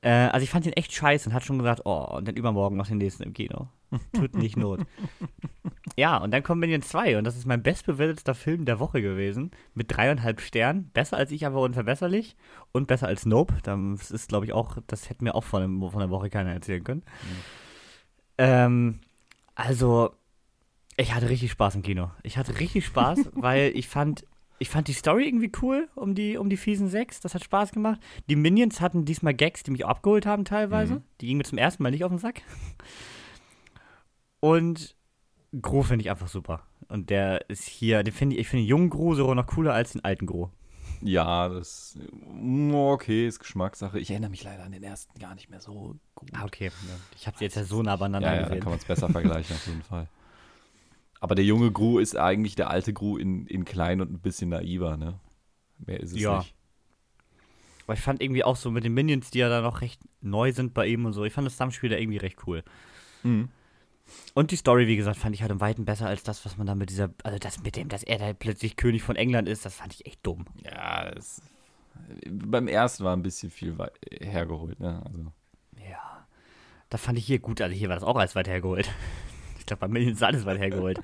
Äh, also, ich fand ihn echt scheiße und hat schon gesagt, oh, und dann übermorgen noch den nächsten im Kino. Tut nicht Not. ja, und dann kommt Minions 2 und das ist mein bestbewertetster Film der Woche gewesen. Mit dreieinhalb Sternen. Besser als ich, aber unverbesserlich. Und besser als Nope. Das ist, glaube ich, auch, das hätte mir auch von, dem, von der Woche keiner erzählen können. Mhm. Ähm, also, ich hatte richtig Spaß im Kino. Ich hatte richtig Spaß, weil ich fand, ich fand die Story irgendwie cool um die, um die fiesen sechs. Das hat Spaß gemacht. Die Minions hatten diesmal Gags, die mich abgeholt haben teilweise. Mhm. Die gingen mir zum ersten Mal nicht auf den Sack. Und Gro finde ich einfach super. Und der ist hier, den finde ich, ich finde den jungen Gro sogar noch cooler als den alten Gro. Ja, das mm, okay, ist Geschmackssache. Ich erinnere mich leider an den ersten gar nicht mehr so gut. Ah, okay. Ich habe sie jetzt ja so nah beieinander ja, ja, gesehen. dann kann man es besser vergleichen auf jeden Fall. Aber der junge Gru ist eigentlich der alte Gru in, in klein und ein bisschen naiver, ne? Mehr ist es ja. nicht. Aber ich fand irgendwie auch so mit den Minions, die ja da noch recht neu sind bei ihm und so, ich fand das Zusammenspiel da irgendwie recht cool. Mhm. Und die Story, wie gesagt, fand ich halt im Weiten besser als das, was man da mit dieser, also das mit dem, dass er da plötzlich König von England ist, das fand ich echt dumm. Ja, das, beim ersten war ein bisschen viel hergeholt, ne? Also. Ja. Da fand ich hier gut, also hier war das auch alles weit hergeholt. Ich glaube, bei Minions ist alles weit hergeholt.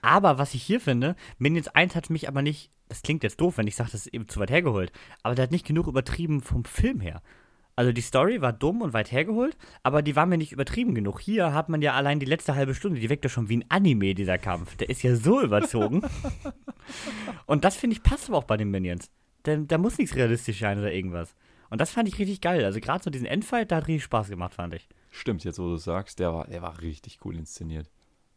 aber was ich hier finde, Minions 1 hat mich aber nicht, das klingt jetzt doof, wenn ich sage, das ist eben zu weit hergeholt, aber der hat nicht genug übertrieben vom Film her. Also die Story war dumm und weit hergeholt, aber die war mir nicht übertrieben genug. Hier hat man ja allein die letzte halbe Stunde, die wirkt ja schon wie ein Anime, dieser Kampf. Der ist ja so überzogen. und das finde ich passt aber auch bei den Minions. Denn da muss nichts realistisch sein oder irgendwas. Und das fand ich richtig geil. Also gerade so diesen Endfight, da hat richtig Spaß gemacht, fand ich. Stimmt, jetzt wo du sagst, der war, der war richtig cool inszeniert.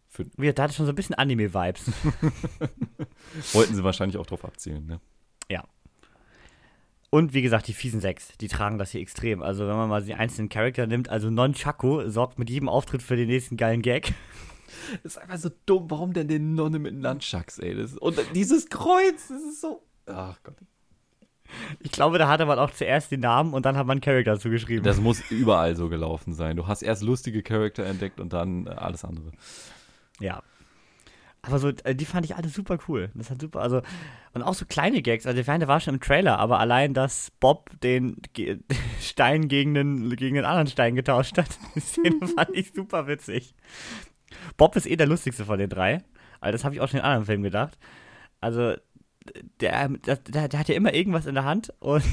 Für Wie, da hatte schon so ein bisschen Anime-Vibes. Wollten sie wahrscheinlich auch drauf abzielen, ne? Ja. Und wie gesagt, die fiesen sechs, die tragen das hier extrem. Also, wenn man mal die einzelnen Charakter nimmt, also Non-Chaco sorgt mit jedem Auftritt für den nächsten geilen Gag. Das ist einfach so dumm. Warum denn den Nonne mit Nunchucks, ey? Das, und dieses Kreuz, das ist so. Ach Gott. Ich glaube, da hatte man auch zuerst den Namen und dann hat man Charakter dazu geschrieben. Das muss überall so gelaufen sein. Du hast erst lustige Charakter entdeckt und dann äh, alles andere. Ja, aber so, äh, die fand ich alle super cool. Das hat super, also, und auch so kleine Gags. Also, der war schon im Trailer, aber allein, dass Bob den Ge Stein gegen den, gegen den anderen Stein getauscht hat, die Szene fand ich super witzig. Bob ist eh der lustigste von den drei. Also, das habe ich auch schon in anderen Filmen gedacht. Also, der, der, der, hat ja immer irgendwas in der Hand und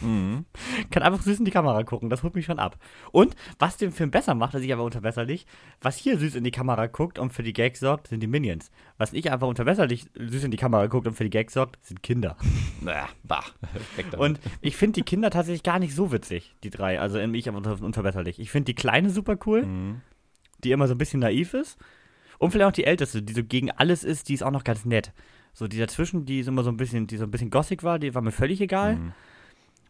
mhm. kann einfach süß in die Kamera gucken. Das holt mich schon ab. Und was den Film besser macht, das ich aber unterbesserlich, was hier süß in die Kamera guckt und für die Gags sorgt, sind die Minions. Was ich einfach unterbesserlich süß in die Kamera guckt und für die Gags sorgt, sind Kinder. Naja, bah. und ich finde die Kinder tatsächlich gar nicht so witzig, die drei. Also ich aber unterbesserlich. Ich finde die Kleine super cool, mhm. die immer so ein bisschen naiv ist. Und vielleicht auch die Älteste, die so gegen alles ist, die ist auch noch ganz nett. So, die dazwischen, die ist immer so ein bisschen, die so ein bisschen Gothic war, die war mir völlig egal. Mhm.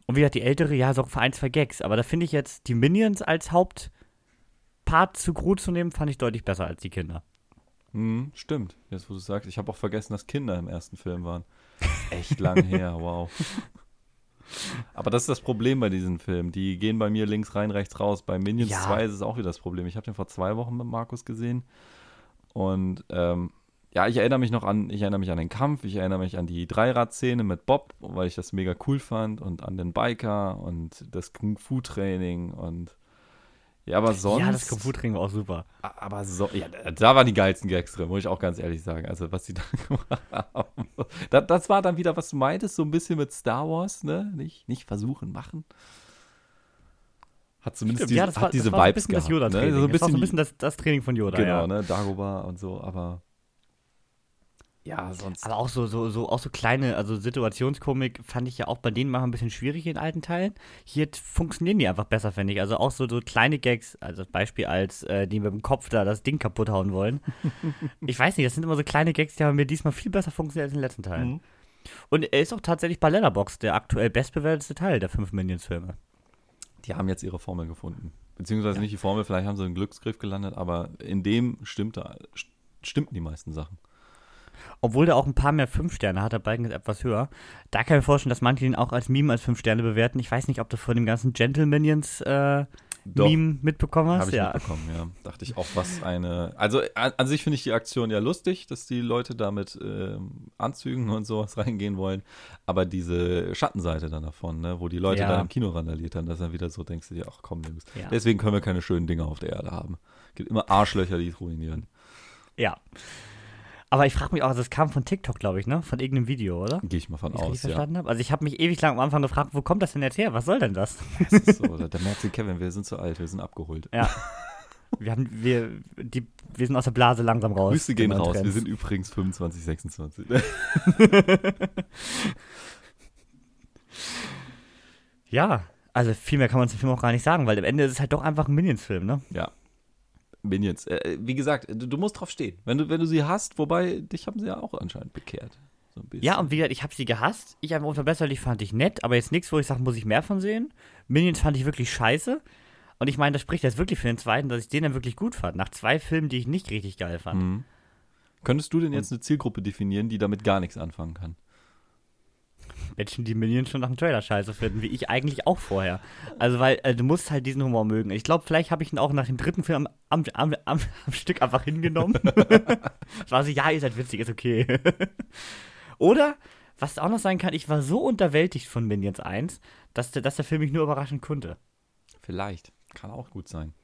Und wie gesagt, die ältere, ja, so für ein, zwei Gags. Aber da finde ich jetzt die Minions als Hauptpart zu Gru zu nehmen, fand ich deutlich besser als die Kinder. Mhm, stimmt, jetzt wo du sagst. Ich habe auch vergessen, dass Kinder im ersten Film waren. Echt lang her, wow. Aber das ist das Problem bei diesen Filmen. Die gehen bei mir links rein, rechts raus. Bei Minions ja. 2 ist es auch wieder das Problem. Ich habe den vor zwei Wochen mit Markus gesehen. Und ähm, ja, ich erinnere mich noch an, ich erinnere mich an den Kampf, ich erinnere mich an die Dreirad-Szene mit Bob, weil ich das mega cool fand und an den Biker und das Kung-Fu-Training und ja, aber sonst. Ja, das Kung-Fu-Training war auch super. Aber so, ja, da waren die geilsten Gags drin, muss ich auch ganz ehrlich sagen. Also, was die da gemacht haben. Das, das war dann wieder, was du meintest, so ein bisschen mit Star Wars, ne? Nicht, nicht versuchen, machen. Hat zumindest ja, hat diese Vibes gehabt. Ne? so ein bisschen, das war so ein bisschen das, das Training von Yoda. Genau, ja. ne? Dagobah und so, aber Ja, sonst. Aber auch so, so, so, auch so kleine, also Situationskomik fand ich ja auch bei denen mal ein bisschen schwierig in alten Teilen. Hier funktionieren die einfach besser, finde ich. Also auch so, so kleine Gags, also das Beispiel als äh, die mit dem Kopf da das Ding kaputt hauen wollen. ich weiß nicht, das sind immer so kleine Gags, die haben mir diesmal viel besser funktioniert als in den letzten Teilen. Mhm. Und er ist auch tatsächlich bei Letterboxd der aktuell bestbewertete Teil der fünf Minions-Filme. Die haben jetzt ihre Formel gefunden. Beziehungsweise Ja. nicht die Formel, vielleicht haben sie einen Glücksgriff gelandet, aber in dem stimmte, st- stimmten die meisten Sachen. Obwohl der auch ein paar mehr fünf Sterne hat, der Balken ist etwas höher. Da kann ich mir vorstellen, dass manche ihn auch als Meme als fünf Sterne bewerten. Ich weiß nicht, ob du von dem ganzen Gentle Minions äh, Doch. Meme mitbekommen hast. Habe ich ja. mitbekommen, ja. Dachte ich auch, was eine. Also an, an sich finde ich die Aktion ja lustig, dass die Leute da mit ähm, Anzügen und sowas reingehen wollen. Aber diese Schattenseite dann davon, ne, wo die Leute Ja. dann im Kino randaliert haben, dass dann wieder so denkst du dir, ach komm, Jungs. Ja. Deswegen können wir keine schönen Dinge auf der Erde haben. Gibt immer Arschlöcher, die es ruinieren. ja. Aber ich frage mich auch, also es kam von TikTok, glaube ich, ne? Von irgendeinem Video, oder? Gehe ich mal von Wie ich richtig aus, ja. verstanden habe. Also ich habe mich ewig lang am Anfang gefragt, wo kommt das denn jetzt her? Was soll denn das? Das ist so, da, merkt sie, Kevin, wir sind zu alt, wir sind abgeholt. Ja. Wir, haben, wir, die, wir sind aus der Blase langsam raus. Grüße gehen raus, wir Trends. sind übrigens 25, 26. Ja, also viel mehr kann man zum Film auch gar nicht sagen, weil am Ende ist es halt doch einfach ein Minions-Film, ne? Ja. Minions. Äh, wie gesagt, du, du musst drauf stehen. Wenn du, wenn du sie hast, wobei dich haben sie ja auch anscheinend bekehrt. So. Ja, und wie gesagt, ich habe sie gehasst. Ich einfach unverbesserlich fand ich nett, aber jetzt nichts, wo ich sage, muss ich mehr von sehen. Minions fand ich wirklich scheiße. Und ich meine, das spricht jetzt wirklich für den zweiten, dass ich den dann wirklich gut fand. Nach zwei Filmen, die ich nicht richtig geil fand. Mhm. Könntest du denn jetzt eine Zielgruppe definieren, die damit gar nichts anfangen kann? Menschen, die Minions schon nach dem Trailer scheiße finden, wie ich eigentlich auch vorher. Also, weil äh, du musst halt diesen Humor mögen. Ich glaube, vielleicht habe ich ihn auch nach dem dritten Film am, am, am, am Stück einfach hingenommen. war so, ja, ihr seid witzig, ist okay. Oder, was auch noch sein kann, ich war so unterwältigt von Minions 1, dass der, dass der Film mich nur überraschen konnte. Vielleicht. Kann auch gut sein.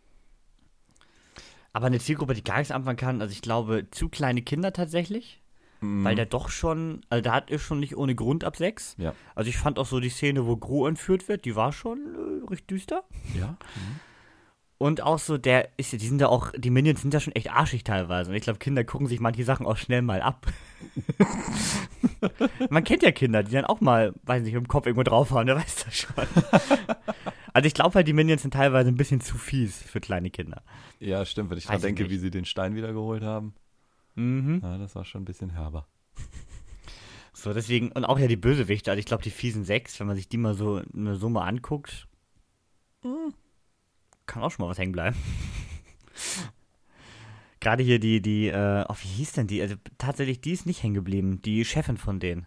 Aber eine Zielgruppe, die gar nichts anfangen kann, also ich glaube, zu kleine Kinder tatsächlich. Mhm. Weil der doch schon, also da hat er schon nicht ohne Grund ab 6. Ja. Also ich fand auch so die Szene, wo Gru entführt wird, die war schon äh, recht düster. Ja? Und auch so, der ist ja, die sind ja auch, die Minions sind ja schon echt arschig teilweise. Und ich glaube, Kinder gucken sich manche Sachen auch schnell mal ab. Man kennt ja Kinder, die dann auch mal, weiß nicht, mit dem Kopf irgendwo draufhauen, der weiß das schon. also ich glaube halt, die Minions sind teilweise ein bisschen zu fies für kleine Kinder. Ja, stimmt. Wenn ich dran denke, nicht. wie sie den Stein wiedergeholt haben. Mhm. Ja, das war schon ein bisschen herber. So, deswegen, und auch ja die Bösewichte, also ich glaube, die fiesen sechs, wenn man sich die mal so eine Summe anguckt, kann auch schon mal was hängen bleiben. Gerade hier die, die, äh, oh, wie hieß denn die? Also tatsächlich, die ist nicht hängen geblieben, die Chefin von denen.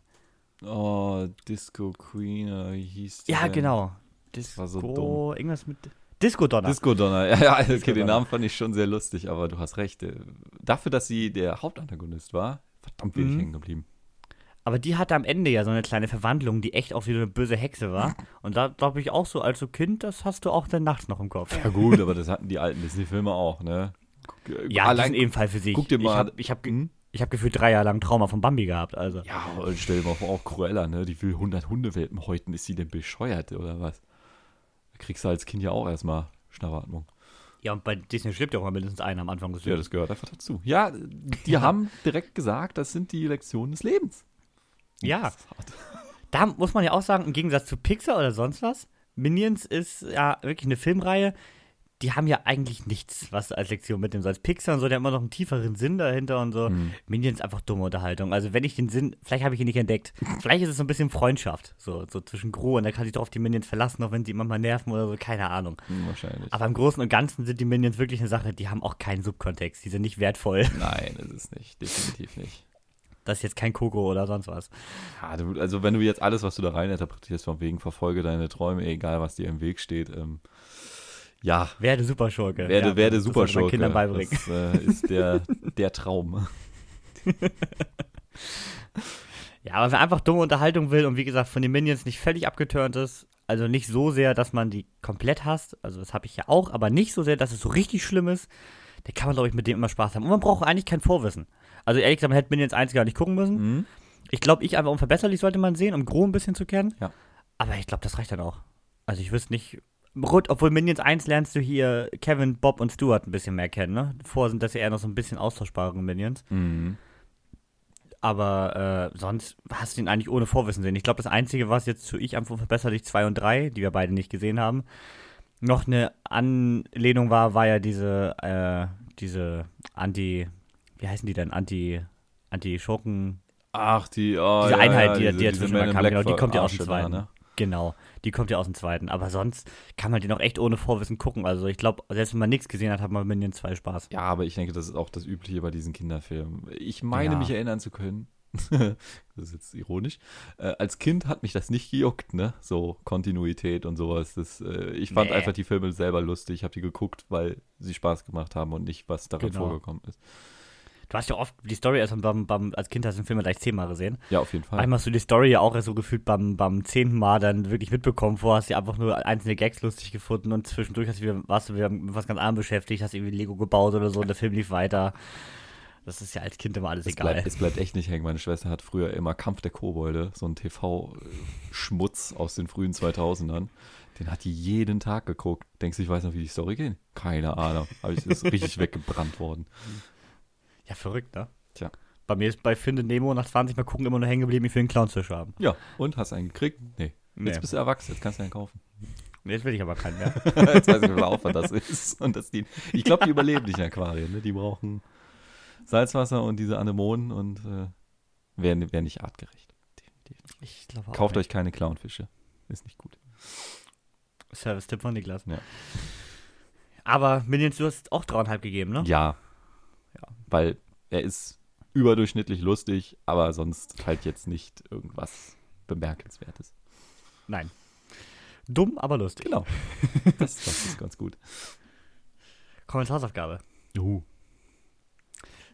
Oh, Disco Queen, oder wie hieß die Ja, denn? genau. Disco, war so dumm. irgendwas mit Disco Donner. Disco Donner. Ja, ja okay, den. Namen fand ich schon sehr lustig, aber du hast recht. äh, Dafür, dass sie der Hauptantagonist war, verdammt wenig Mhm. hängen geblieben. Aber die hatte am Ende ja so eine kleine Verwandlung, die echt auch wie so eine böse Hexe war. Und da glaube ich auch so, als so Kind, das hast du auch dann nachts noch im Kopf. Ja gut, aber das hatten die alten Disney-Filme auch, ne? Guck, äh, Ja, allein, die sind ebenfalls für sich. guck dir mal- Ich habe ich hab, Hm? ich hab gefühlt drei Jahre lang Trauma von Bambi gehabt, also. Ja, stell dir mal vor, auch Cruella, ne? Die will 100 Hundewelpen häuten. Ist sie denn bescheuert oder was? Da kriegst du als Kind ja auch erstmal Schnappatmung. Ja, und bei Disney stirbt ja auch mal mindestens einer am Anfang des Ja, das gehört einfach dazu. Ja, die haben direkt gesagt, das sind die Lektionen des Lebens. Ja. Da muss man ja auch sagen, im Gegensatz zu Pixar oder sonst was, Minions ist ja wirklich eine Filmreihe, die haben ja eigentlich nichts, was du als Lektion mitnehmen sollst. Pixar und so, der hat immer noch einen tieferen Sinn dahinter und so. Mhm. Minions einfach dumme Unterhaltung. Also wenn ich den Sinn, vielleicht habe ich ihn nicht entdeckt. Vielleicht ist es so ein bisschen Freundschaft, so, so zwischen Gro und er kann sich doch auf die Minions verlassen, auch wenn sie immer mal nerven oder so, keine Ahnung. Hm, wahrscheinlich. Aber im Großen und Ganzen sind die Minions wirklich eine Sache, die haben auch keinen Subkontext, die sind nicht wertvoll. Nein, das ist nicht. Definitiv nicht. Das ist jetzt kein Coco oder sonst was. Ja, du, also wenn du jetzt alles, was du da rein interpretierst, von wegen verfolge deine Träume, egal was dir im Weg steht, ähm, ja, Werde Superschurke. werde, ja, werde Superschurke. Kindern beibringen. Das äh, ist der, der Traum. Ja, aber wer einfach dumme Unterhaltung will und wie gesagt von den Minions nicht völlig abgeturnt ist, also nicht so sehr, dass man die komplett hasst, also das habe ich ja auch, aber nicht so sehr, dass es so richtig schlimm ist, der kann man, glaube ich, mit dem immer Spaß haben. Und man braucht eigentlich kein Vorwissen. Also ehrlich gesagt, man hätte Minions 1 gar nicht gucken müssen. Mhm. Ich glaube, ich einfach unverbesserlich sollte man sehen, um Gro ein bisschen zu kennen. Ja. Aber ich glaube, das reicht dann auch. Also ich wüsste nicht. Rot, obwohl Minions 1 lernst du hier Kevin, Bob und Stuart ein bisschen mehr kennen, ne? Vorher sind das ja eher noch so ein bisschen austauschbare Minions. Mhm. Aber äh, sonst hast du ihn eigentlich ohne Vorwissen sehen. Ich glaube, das Einzige, was jetzt zu Ich Antwort verbessert dich 2 und 3, die wir beide nicht gesehen haben, noch eine Anlehnung war, war ja diese, äh, diese Anti, wie heißen die denn? Anti, Anti-Schurken, Ach, die, oh, diese ja, Einheit, ja, die, diese, die diese Men mal in kam, genau, die kommt ja dem Verarsche da, zweiten. ne? Genau, die kommt ja aus dem zweiten. Aber sonst kann man den auch echt ohne Vorwissen gucken. Also ich glaube, selbst wenn man nichts gesehen hat, hat man mit den zwei Spaß. Ja, aber ich denke, das ist auch das Übliche bei diesen Kinderfilmen. Ich meine, Ja. mich erinnern zu können, das ist jetzt ironisch, äh, als Kind hat mich das nicht gejuckt, ne? So Kontinuität und sowas. Das, äh, ich fand Nee. einfach die Filme selber lustig. Ich habe die geguckt, weil sie Spaß gemacht haben und nicht, was darin Genau. vorgekommen ist. Du hast ja oft die Story erst beim, beim, als Kind hast du den Film gleich zehnmal gesehen. Ja, auf jeden Fall. Einmal hast du die Story ja auch erst so gefühlt beim, beim zehnten Mal dann wirklich mitbekommen. Vorher hast du einfach nur einzelne Gags lustig gefunden und zwischendurch hast du wieder, warst du wieder mit was ganz anderem beschäftigt, hast irgendwie Lego gebaut oder so und der Film lief weiter. Das ist ja als Kind immer alles es, egal. bleibt, es bleibt echt nicht hängen. Meine Schwester hat früher immer Kampf der Kobolde, so ein TV-Schmutz aus den frühen 2000ern. Den hat die jeden Tag geguckt. Denkst du, ich weiß noch, wie die Story geht? Keine Ahnung. Aber ich ist richtig weggebrannt worden. Ja, verrückt, ne? Tja. Bei mir ist bei Finde Nemo nach 20 Mal gucken immer nur hängen geblieben, wie für einen Clownfisch haben. Ja, und hast einen gekriegt? Nee. Nee. Jetzt bist du erwachsen, jetzt kannst du einen kaufen. Jetzt will ich aber keinen mehr. jetzt weiß ich, wie viel Aufwand das ist. Und das die, ich glaube, die überleben nicht in Aquarien. Ne? Die brauchen Salzwasser und diese Anemonen und äh, wären wär nicht artgerecht. Ich glaube auch. Kauft nicht. euch keine Clownfische. Ist nicht gut. Service-Tipp von Niklas. Ja. Aber Minions, du hast auch dreieinhalb gegeben, ne? Ja. Weil er ist überdurchschnittlich lustig, aber sonst halt jetzt nicht irgendwas Bemerkenswertes. Nein. Dumm, aber lustig. Genau. Das, das ist ganz gut. Kommentarsaufgabe. Juhu.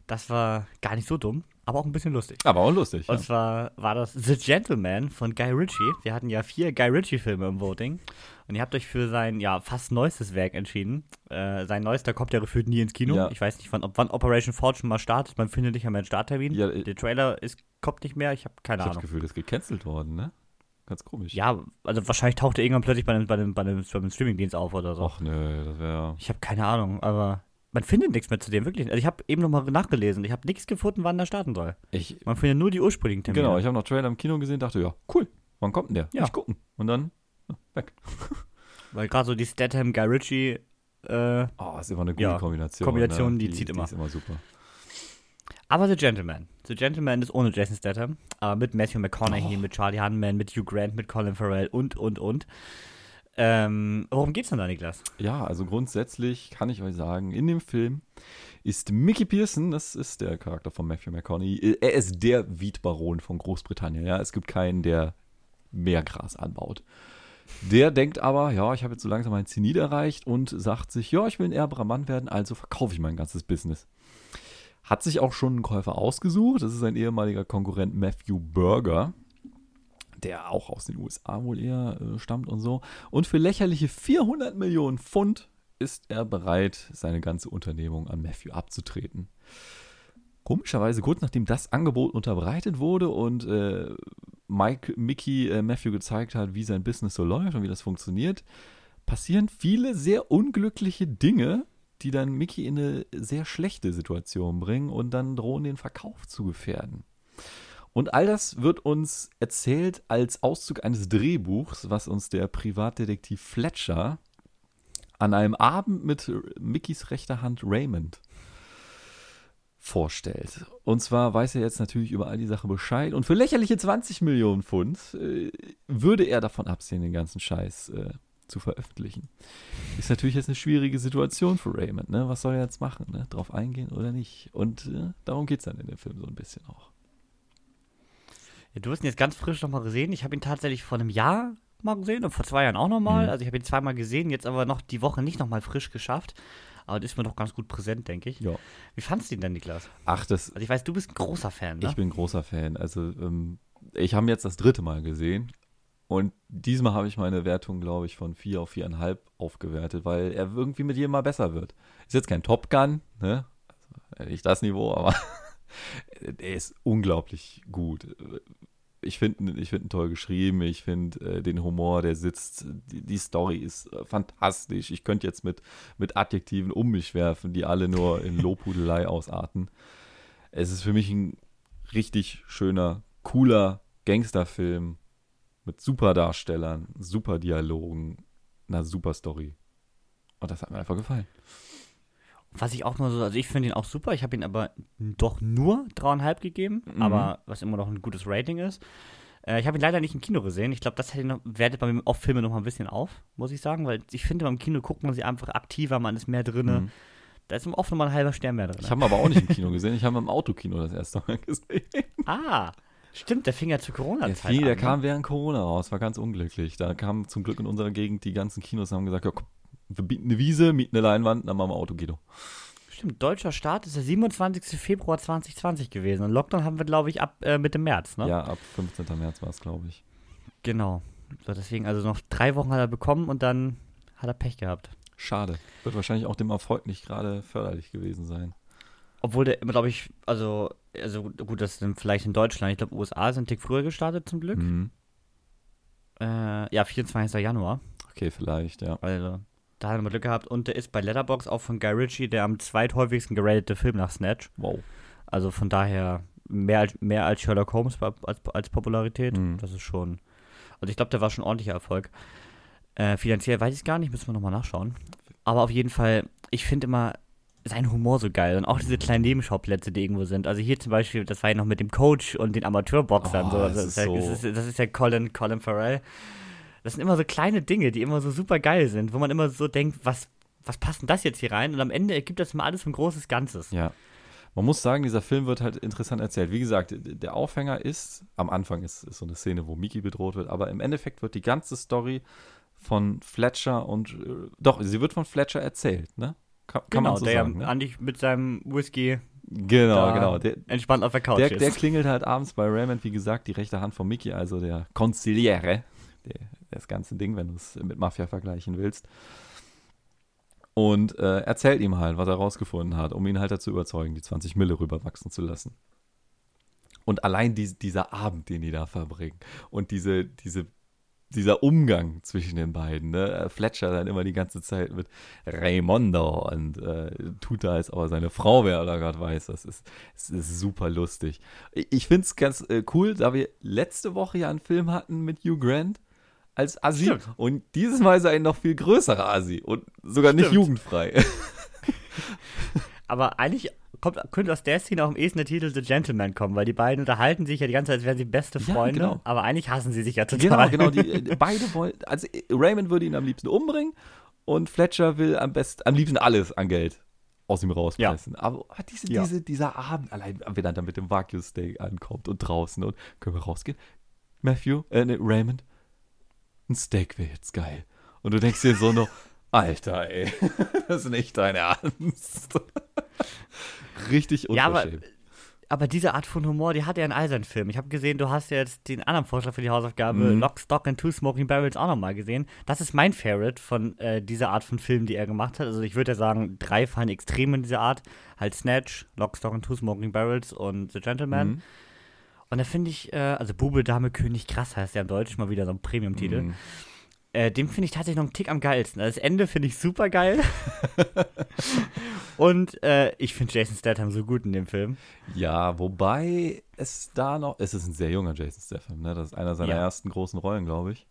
Das war gar nicht so dumm, aber auch ein bisschen lustig. Aber auch lustig. Und Ja. zwar war das The Gentleman von Guy Ritchie. Wir hatten ja vier Guy Ritchie-Filme im Voting. Und ihr habt euch für sein ja fast neuestes Werk entschieden. Äh, sein neuester kommt ja gefühlt nie ins Kino. Ja. Ich weiß nicht, wann, ob, wann Operation Fortune mal startet. Man findet nicht einmal einen Starttermin. Ja, Der Trailer ist, kommt nicht mehr. Ich habe keine Ich habe das Ahnung. Gefühl, das ist gecancelt worden, ne? Ganz komisch. Ja, also wahrscheinlich taucht er irgendwann plötzlich bei einem, bei einem, bei einem, bei einem Streamingdienst auf oder so. Och nö, das wäre. Ich habe keine Ahnung, aber man findet nichts mehr zu dem, wirklich. Also ich habe eben nochmal nachgelesen. Ich habe nichts gefunden, wann der starten soll. Ich, Man findet nur die ursprünglichen Termine. genau, ich habe noch Trailer im Kino gesehen, dachte, ja, cool. Wann kommt denn der? Ja. Ich gucken. Und dann ja, weg. Weil gerade so die Statham, Guy Ritchie, äh, Oh, ist immer eine gute Ja, Kombination. Kombination, ne? die zieht immer. Die ist immer super. aber The Gentleman. The Gentleman ist ohne Jason Statham, aber mit Matthew McConaughey, Oh. mit Charlie Hunman, mit Hugh Grant, mit Colin Farrell und, und, und. Ähm, worum geht's denn da, Niklas? Ja, also grundsätzlich kann ich euch sagen, in dem Film ist Mickey Pearson, das ist der Charakter von Matthew McConaughey, äh, er ist der Wietbaron von Großbritannien. Ja, es gibt keinen, der mehr Gras anbaut. Der denkt aber, ja, ich habe jetzt so langsam mein Zenit erreicht und sagt sich, ja, ich will ein erberer Mann werden, also verkaufe ich mein ganzes Business. Hat sich auch schon einen Käufer ausgesucht. Das ist ein ehemaliger Konkurrent Matthew Berger, der auch aus den USA wohl eher äh, stammt und so. Und für lächerliche 400 Millionen Pfund ist er bereit, seine ganze Unternehmung an Matthew abzutreten. Komischerweise, kurz nachdem das Angebot unterbreitet wurde und äh, Mike, Mickey äh, Matthew gezeigt hat, wie sein Business so läuft und wie das funktioniert, passieren viele sehr unglückliche Dinge, die dann Mickey in eine sehr schlechte Situation bringen und dann drohen, den Verkauf zu gefährden. Und all das wird uns erzählt als Auszug eines Drehbuchs, was uns der Privatdetektiv Fletcher an einem Abend mit Mickys rechter Hand Raymond vorstellt. Und zwar weiß er jetzt natürlich über all die Sachen Bescheid und für lächerliche 20 Millionen Pfund äh, würde er davon absehen, den ganzen Scheiß äh, zu veröffentlichen. Ist natürlich jetzt eine schwierige Situation für Raymond. Ne? Was soll er jetzt machen? Ne? Drauf eingehen oder nicht? Und äh, darum geht es dann in dem Film so ein bisschen auch. Du hast ihn jetzt ganz frisch nochmal gesehen. Ich habe ihn tatsächlich vor einem Jahr mal gesehen und vor zwei Jahren auch nochmal. Mhm. Also ich habe ihn zweimal gesehen, jetzt aber noch die Woche nicht nochmal frisch geschafft. Aber das ist mir doch ganz gut präsent, denke ich. Ja. Wie fandst du ihn denn, Niklas? Ach, das, Also ich weiß, du bist ein großer Fan, ne? Ich bin großer Fan. Also, ähm, ich habe ihn jetzt das dritte Mal gesehen. Und diesmal habe ich meine Wertung, glaube ich, von 4 auf 4,5 aufgewertet, weil er irgendwie mit jedem Mal besser wird. Ist jetzt kein Top Gun, ne? Also, nicht das Niveau, aber er ist unglaublich gut. Ich finde ich find ihn toll geschrieben, ich finde äh, den Humor, der sitzt, die, die Story ist äh, fantastisch. Ich könnte jetzt mit, mit Adjektiven um mich werfen, die alle nur in Lobhudelei ausarten. Es ist für mich ein richtig schöner, cooler Gangsterfilm mit super Darstellern, super Dialogen, einer super Story. Und das hat mir einfach gefallen. Was ich auch mal so, also ich finde ihn auch super, ich habe ihn aber doch nur dreieinhalb gegeben, Mhm. aber was immer noch ein gutes Rating ist. Äh, ich habe ihn leider nicht im Kino gesehen. Ich glaube, das hätte noch, wertet bei mir oft Filme noch mal ein bisschen auf, muss ich sagen, weil ich finde, beim Kino guckt man sie einfach aktiver, man ist mehr drin. Mhm. Da ist oft noch mal ein halber Stern mehr drin. Ich habe ihn aber auch nicht im Kino gesehen, ich habe ihn im Autokino das erste Mal gesehen. ah, stimmt, der fing ja zu Der, Corona-Zeit viel, der an, ne? kam während Corona raus, war ganz unglücklich. Da kamen zum Glück in unserer Gegend die ganzen Kinos und haben gesagt, ja, komm, wir bieten eine Wiese, mieten eine Leinwand, dann machen wir Autokino. Stimmt, deutscher Start ist der 27. Februar 2020 gewesen. Und Lockdown haben wir, glaube ich, ab äh, Mitte März, ne? Ja, ab 15. März war es, glaube ich. Genau. So, deswegen, also noch drei Wochen hat er bekommen und dann hat er Pech gehabt. Schade. Wird wahrscheinlich auch dem Erfolg nicht gerade förderlich gewesen sein. Obwohl der, glaube ich, also, also gut, das sind vielleicht in Deutschland, ich glaube, USA sind Tick früher gestartet zum Glück. Mhm. Äh, ja, 24. Januar. Okay, vielleicht, ja. Also, da haben wir Glück gehabt. Und der ist bei Letterbox auch von Guy Ritchie der am zweithäufigsten geratete Film nach Snatch. Wow. Also von daher mehr als, mehr als Sherlock Holmes als, als Popularität. Mhm. Das ist schon. Also ich glaube, der war schon ordentlicher Erfolg. Äh, finanziell weiß ich es gar nicht, müssen wir nochmal nachschauen. Aber auf jeden Fall, ich finde immer seinen Humor so geil und auch diese kleinen Nebenschauplätze, die irgendwo sind. Also hier zum Beispiel, das war ja noch mit dem Coach und den Amateurboxern. Oh, so. das Das, ist ist ja, so- das, ist, das ist ja Colin, Colin Farrell. Das sind immer so kleine Dinge, die immer so super geil sind, wo man immer so denkt, was, was passt denn das jetzt hier rein? Und am Ende ergibt das mal alles ein großes Ganzes. Ja. Man muss sagen, dieser Film wird halt interessant erzählt. Wie gesagt, der Aufhänger ist, am Anfang ist, ist so eine Szene, wo Mickey bedroht wird, aber im Endeffekt wird die ganze Story von Fletcher und, äh, doch, sie wird von Fletcher erzählt, ne? Kann, kann genau, man so der sagen, ja ne? eigentlich mit seinem Whisky Genau, genau. Der, entspannt auf der Couch der, der klingelt halt abends bei Raymond, wie gesagt, die rechte Hand von Mickey, also der Consigliere, der, das ganze Ding, wenn du es mit Mafia vergleichen willst. Und äh, erzählt ihm halt, was er rausgefunden hat, um ihn halt dazu überzeugen, die 20 Mille rüberwachsen zu lassen. Und allein dies, dieser Abend, den die da verbringen und diese, diese, dieser Umgang zwischen den beiden, ne? Fletcher dann immer die ganze Zeit mit Raimondo und äh, tut da, als ob er seine Frau wäre oder Gott weiß, das ist, es ist super lustig. Ich, ich finde es ganz äh, cool, da wir letzte Woche ja einen Film hatten mit Hugh Grant als Assi Stimmt. und dieses Mal ist er ein noch viel größerer Assi und sogar nicht Stimmt. jugendfrei. Aber eigentlich kommt, könnte aus der Szene auch am ehesten der Titel The Gentleman kommen, weil die beiden unterhalten sich ja die ganze Zeit, als wären sie beste Ja, Freunde, genau. aber eigentlich hassen sie sich ja Genau, total. genau. Die, äh, beide wollen, also Raymond würde ihn am liebsten umbringen und Fletcher will am besten, am liebsten alles an Geld aus ihm rauspressen. Aber ah, diese, Ja. diese, dieser Abend, allein wenn er dann mit dem Wagyu-Steak ankommt und draußen und können wir rausgehen? Matthew, äh, ne, Raymond, ein Steak wäre jetzt geil. Und du denkst dir so noch, Alter, ey, das ist nicht dein Ernst. Richtig Ja, aber- unverschämt. Diese Art von Humor, die hat er in all seinen Filmen. Ich habe gesehen, du hast jetzt den anderen Vorschlag für die Hausaufgabe, Mhm. Lock, Stock and Two Smoking Barrels, auch nochmal gesehen. Das ist mein Favorite von äh, dieser Art von Film, die er gemacht hat. Also ich würde ja sagen, drei fallen extrem in dieser Art. Halt Snatch, Lock, Stock and Two Smoking Barrels und The Gentleman. Mhm. Und da finde ich, äh, also Bube, Dame, König, krass heißt der im Deutsch, mal wieder so ein Premium-Titel. Mhm. Äh, dem finde ich tatsächlich noch einen Tick am geilsten. Also das Ende finde ich super geil. Und äh, ich finde Jason Statham so gut in dem Film. Ja, wobei es da noch, es ist ein sehr junger Jason Statham, ne? Das ist einer seiner Ja. ersten großen Rollen, glaube ich.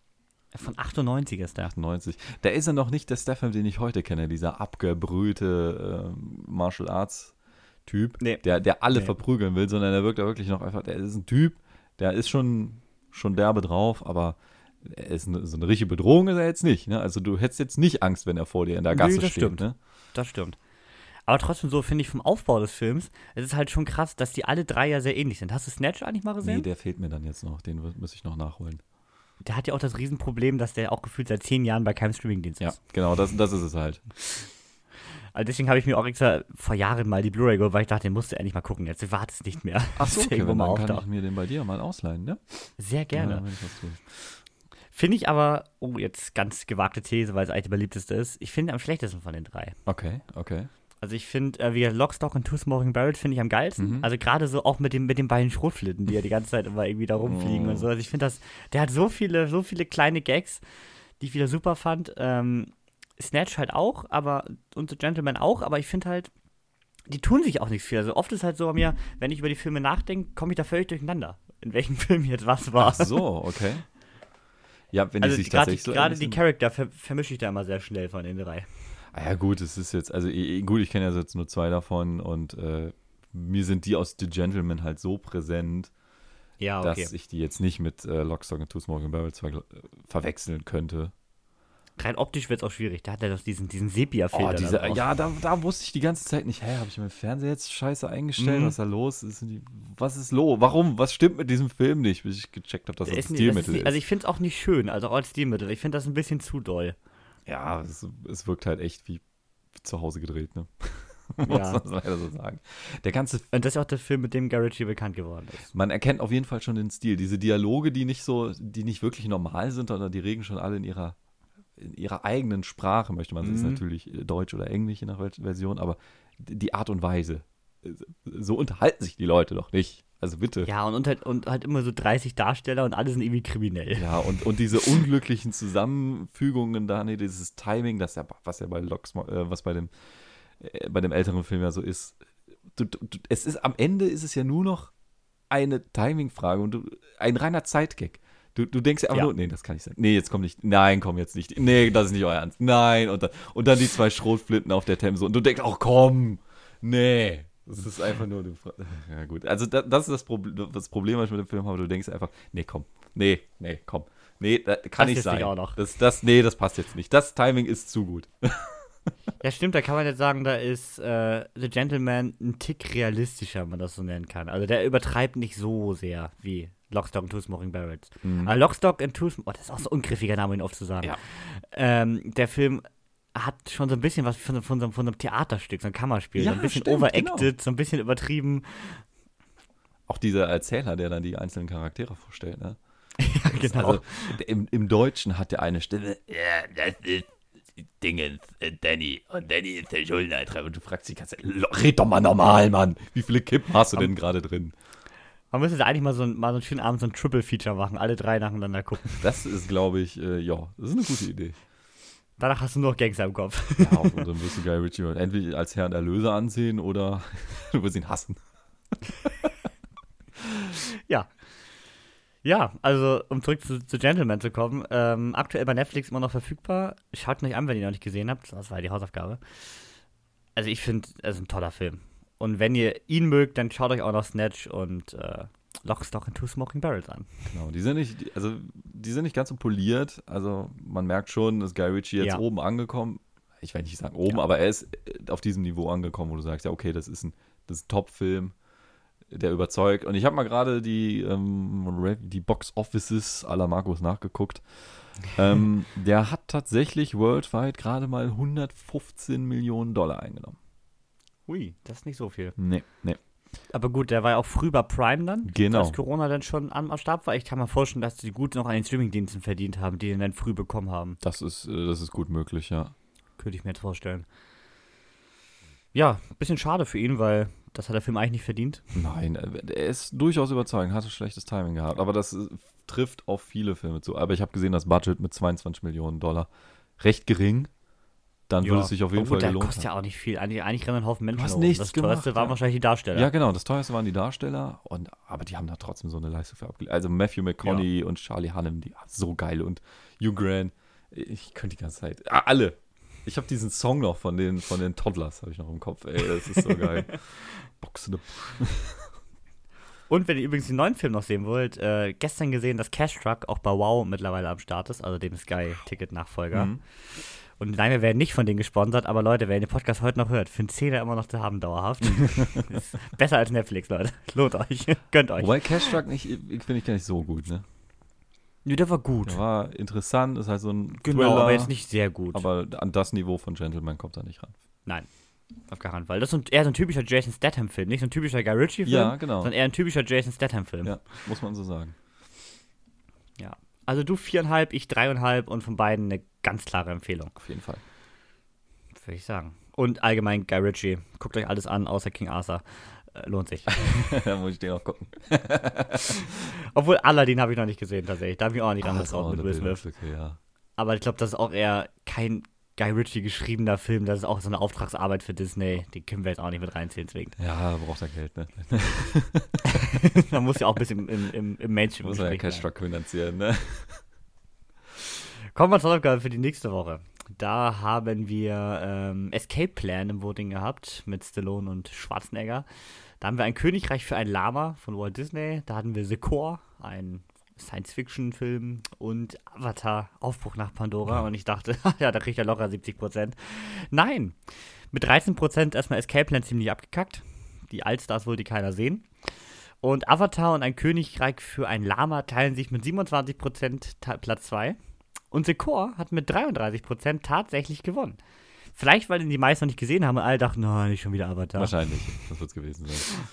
Von 98 ist der. 98. Da ist er noch nicht der Statham, den ich heute kenne, dieser abgebrühte ähm, Martial Arts Typ, Nee. der, der alle Nee. verprügeln will, sondern er wirkt da wirklich noch einfach, der ist ein Typ, der ist schon, schon derbe drauf, aber er ist eine, so eine richtige Bedrohung ist er jetzt nicht. Ne? Also du hättest jetzt nicht Angst, wenn er vor dir in der Nee, Gasse das steht. stimmt. Ne? Das stimmt. Aber trotzdem so finde ich vom Aufbau des Films, es ist halt schon krass, dass die alle drei ja sehr ähnlich sind. Hast du Snatch eigentlich mal gesehen? Nee, der fehlt mir dann jetzt noch, den muss ich noch nachholen. der hat ja auch das Riesenproblem, dass der auch gefühlt seit zehn Jahren bei keinem Streamingdienst Ja, ist. genau, das, das ist es halt. Also deswegen habe ich mir auch extra vor Jahren mal die Blu-ray geholt, weil ich dachte, den musst du endlich mal gucken. Jetzt wartest nicht mehr. Ach so, okay, mal kann ich mir den bei dir mal ausleihen, ne? Sehr gerne. Ja. Finde ich aber, oh, jetzt ganz gewagte These, weil es eigentlich der beliebteste ist, ich finde am schlechtesten von den drei. Okay, okay. Also ich finde, äh, wie Lock, Stock und Two Smoking Barrels finde ich am geilsten. Mhm. Also gerade so auch mit, dem, mit den beiden Schrotflitten, die ja die ganze Zeit immer irgendwie da rumfliegen Oh. und so. Also ich finde das, der hat so viele, so viele kleine Gags, die ich wieder super fand. Ähm, Snatch halt auch, aber und The Gentleman auch, aber ich finde halt, die tun sich auch nichts viel. Also oft ist halt so bei mir, wenn ich über die Filme nachdenke, komme ich da völlig durcheinander. In welchem Film jetzt was war. Ach so, okay. Ja, wenn also die sich gerade tatsächlich so gerade die. Charakter ver vermische ich da immer sehr schnell von den drei. Ah ja, gut, es ist jetzt, also gut, ich kenne ja jetzt nur zwei davon und äh, mir sind die aus The Gentleman halt so präsent, Ja, okay. dass ich die jetzt nicht mit äh, Lockstock und Two Smoking Barrels ver verwechseln könnte. Rein optisch wird es auch schwierig. Da hat er doch diesen, diesen Sepia-Filter. Oh, diese, ja, da, da wusste ich die ganze Zeit nicht, hä, habe ich meinen Fernseher jetzt scheiße eingestellt? Mhm. Was ist da los? Ist die, was ist los? Warum? Was stimmt mit diesem Film nicht, bis ich gecheckt habe, dass das ist ein nicht, das ist Stilmittel ist. also ich finde es auch nicht schön, also auch als Stilmittel. Ich finde das ein bisschen zu doll. ja, es, es wirkt halt echt wie, zu Hause gedreht, ne? Muss Ja. man leider so sagen. Der ganze Und das ist auch der Film, mit dem Garrity bekannt geworden ist. Man erkennt auf jeden Fall schon den Stil. Diese Dialoge, die nicht so, die nicht wirklich normal sind, sondern die reden schon alle in ihrer, in ihrer eigenen Sprache, möchte man. Es ist Mhm. natürlich äh, Deutsch oder Englisch, je nach Version, aber die Art und Weise. äh, So unterhalten sich die Leute doch nicht. Also bitte. Ja, und, und, halt, und halt immer so 30 Darsteller und alle sind irgendwie kriminell. Ja, und, und diese unglücklichen Zusammenfügungen da, nee, dieses Timing, das ja, was ja bei Locks, äh, was bei dem, äh, bei dem älteren Film ja so ist. Du, du- es ist am Ende ist es ja nur noch eine Timing-Frage und du, ein reiner Zeitgag. Du, du denkst ja einfach Ja. nur, nee, das kann nicht sein. Nee, jetzt komm nicht. Nein, komm jetzt nicht. Nee, das ist nicht euer Ernst. Nein. Und dann, und dann die zwei Schrotflinten auf der Themse. Und du denkst, auch komm. Nee. Das ist einfach nur. Ja, gut. Also, da, das ist das, Problem, das Problem, was ich mit dem Film habe. Du denkst einfach, nee, komm. Nee, nee, komm. Nee, das kann Das nicht sein. auch. Das, das, nee, das passt jetzt nicht. Das Timing ist zu gut. Ja, stimmt, da kann man jetzt sagen, da ist äh, The Gentleman ein Tick realistischer, wenn man das so nennen kann. Also der übertreibt nicht so sehr wie Lockstock and Two Smoking Barrels. Aber Lockstock and Two Smoking, oh, das ist auch so ein ungriffiger Name, ihn oft zu sagen. Ja. Ähm, der Film hat schon so ein bisschen was von, von, so, von so einem Theaterstück, so ein Kammerspiel. Ja, so ein bisschen stimmt, overacted, genau. so ein bisschen übertrieben. Auch dieser Erzähler, der dann die einzelnen Charaktere vorstellt, ne? Ja, genau. Also, im, im Deutschen hat der eine Stimme, ja, das ist Dingens, äh, Danny. Und Danny ist der Schuldner. Und du fragst dich, kannst, red doch mal normal, Mann. Wie viele Kippen hast du denn gerade drin? man müsste da eigentlich mal so, ein- mal so einen schönen Abend so ein Triple-Feature machen, alle drei nacheinander gucken. Das ist, glaube ich, äh, ja, das ist eine gute Idee. Danach hast du nur noch Gangster im Kopf. Ja, und dann wirst du Guy Ritchie entweder als Herrn Erlöser ansehen oder du wirst ihn hassen. Ja. Ja, also um zurück zu, zu Gentleman zu kommen, ähm, aktuell bei Netflix immer noch verfügbar. Schaut ihn euch an, wenn ihr ihn noch nicht gesehen habt. Das war ja die Hausaufgabe. Also ich finde, es ist ein toller Film. Und wenn ihr ihn mögt, dann schaut euch auch noch Snatch und äh, Lock, Stock and Two Smoking Barrels an. Genau, die sind nicht, also die sind nicht ganz so poliert. Also man merkt schon, dass Guy Ritchie jetzt Ja. oben angekommen. Ich will nicht sagen oben, Ja. aber er ist äh, auf diesem Niveau angekommen, wo du sagst, ja, okay, das ist ein, das ist ein Top-Film, der überzeugt. Und ich habe mal gerade die, ähm, die Box Offices aller Markus nachgeguckt. ähm, der hat tatsächlich worldwide gerade mal 115 Millionen Dollar eingenommen. Hui, das ist nicht so viel. Nee, nee. Aber gut, der war ja auch früh bei Prime dann. Genau. Als Corona dann schon am, am Start war. Ich kann mir vorstellen, dass die gut noch an den Streamingdiensten verdient haben, die ihn dann früh bekommen haben. Das ist, äh, das ist gut möglich, ja. Könnte ich mir jetzt vorstellen. Ja, bisschen schade für ihn, weil das hat der Film eigentlich nicht verdient. Nein, äh, er ist durchaus überzeugend, hatte schlechtes Timing gehabt, aber das äh, trifft auf viele Filme zu. Aber ich habe gesehen, das Budget mit 22 Millionen Dollar recht gering. Dann würde es sich auf jeden Obwohl, Fall der gelohnt kostet haben. ja auch nicht viel. Eigentlich, eigentlich rennen ein Haufen Menschen hast rum. nichts Das gemacht, teuerste waren ja. wahrscheinlich die Darsteller. Ja, genau, das teuerste waren die Darsteller, und, aber die haben da trotzdem so eine Leistung für abgelegt. Also Matthew McConaughey und Charlie Hunnam, die so geil und Hugh Grant, ich könnte die ganze Zeit, alle. Ich habe diesen Song noch von den, von den Toddlers, habe ich noch im Kopf, ey, das ist so geil. Box in the Und wenn ihr übrigens den neuen Film noch sehen wollt, äh, gestern gesehen, dass Cash Truck auch bei Wow mittlerweile am Start ist, also dem Sky-Ticket-Nachfolger. Mhm. Und nein, wir werden nicht von denen gesponsert, aber Leute, wer den Podcast heute noch hört, für einen Zehner immer noch zu haben dauerhaft. besser als Netflix, Leute. Lohnt euch. Gönnt euch. Wobei Cash Truck nicht, ich- finde ich gar nicht so gut, ne? Nee, der war gut. Der war interessant, ist halt so ein Genau, Thriller, aber jetzt nicht sehr gut. aber an das Niveau von Gentleman kommt er nicht ran. Nein. Auf gar keinen Fall. Das ist ein, eher so ein typischer Jason Statham-Film. Nicht so ein typischer Guy Ritchie-Film, Ja, genau. sondern eher ein typischer Jason Statham-Film. Ja, muss man so sagen. Ja. Also du viereinhalb, ich dreieinhalb und von beiden eine ganz klare Empfehlung, Auf jeden Fall. würde ich sagen. Und allgemein Guy Ritchie. Guckt euch alles an, außer King Arthur. Äh, lohnt sich. da muss ich den auch gucken. Obwohl Aladdin habe ich noch nicht gesehen, tatsächlich. Da habe ich auch nicht dran ist auch mit Will Smith. Bildungslücke, ja. Aber ich glaube, das ist auch eher kein, Guy Ritchie geschriebener Film, das ist auch so eine Auftragsarbeit für Disney. Den können wir jetzt auch nicht mit reinziehen, zwingend. Ja, braucht er Geld, ne? Man muss ja auch ein bisschen im, im, im Mainstream Muss er ja Cashback finanzieren, ne? Kommen wir zur Aufgabe für die nächste Woche. Da haben wir ähm, Escape Plan im Voting gehabt mit Stallone und Schwarzenegger. Da haben wir ein Königreich für ein Lama von Walt Disney. Da hatten wir The Core, ein Science-Fiction-Film und Avatar, Aufbruch nach Pandora. Ja. Und ich dachte, ja, da kriegt er locker 70 Prozent. Nein, mit 13 Prozent erstmal Escape Plan ziemlich abgekackt. Die Allstars wollte keiner sehen. Und Avatar und ein Königreich für ein Lama teilen sich mit 27 Prozent Platz 2. Und The Core hat mit 33 Prozent tatsächlich gewonnen. Vielleicht, weil ihn die meisten noch nicht gesehen haben und alle dachten, nein, nicht schon wieder Avatar. Wahrscheinlich, das wird es gewesen sein.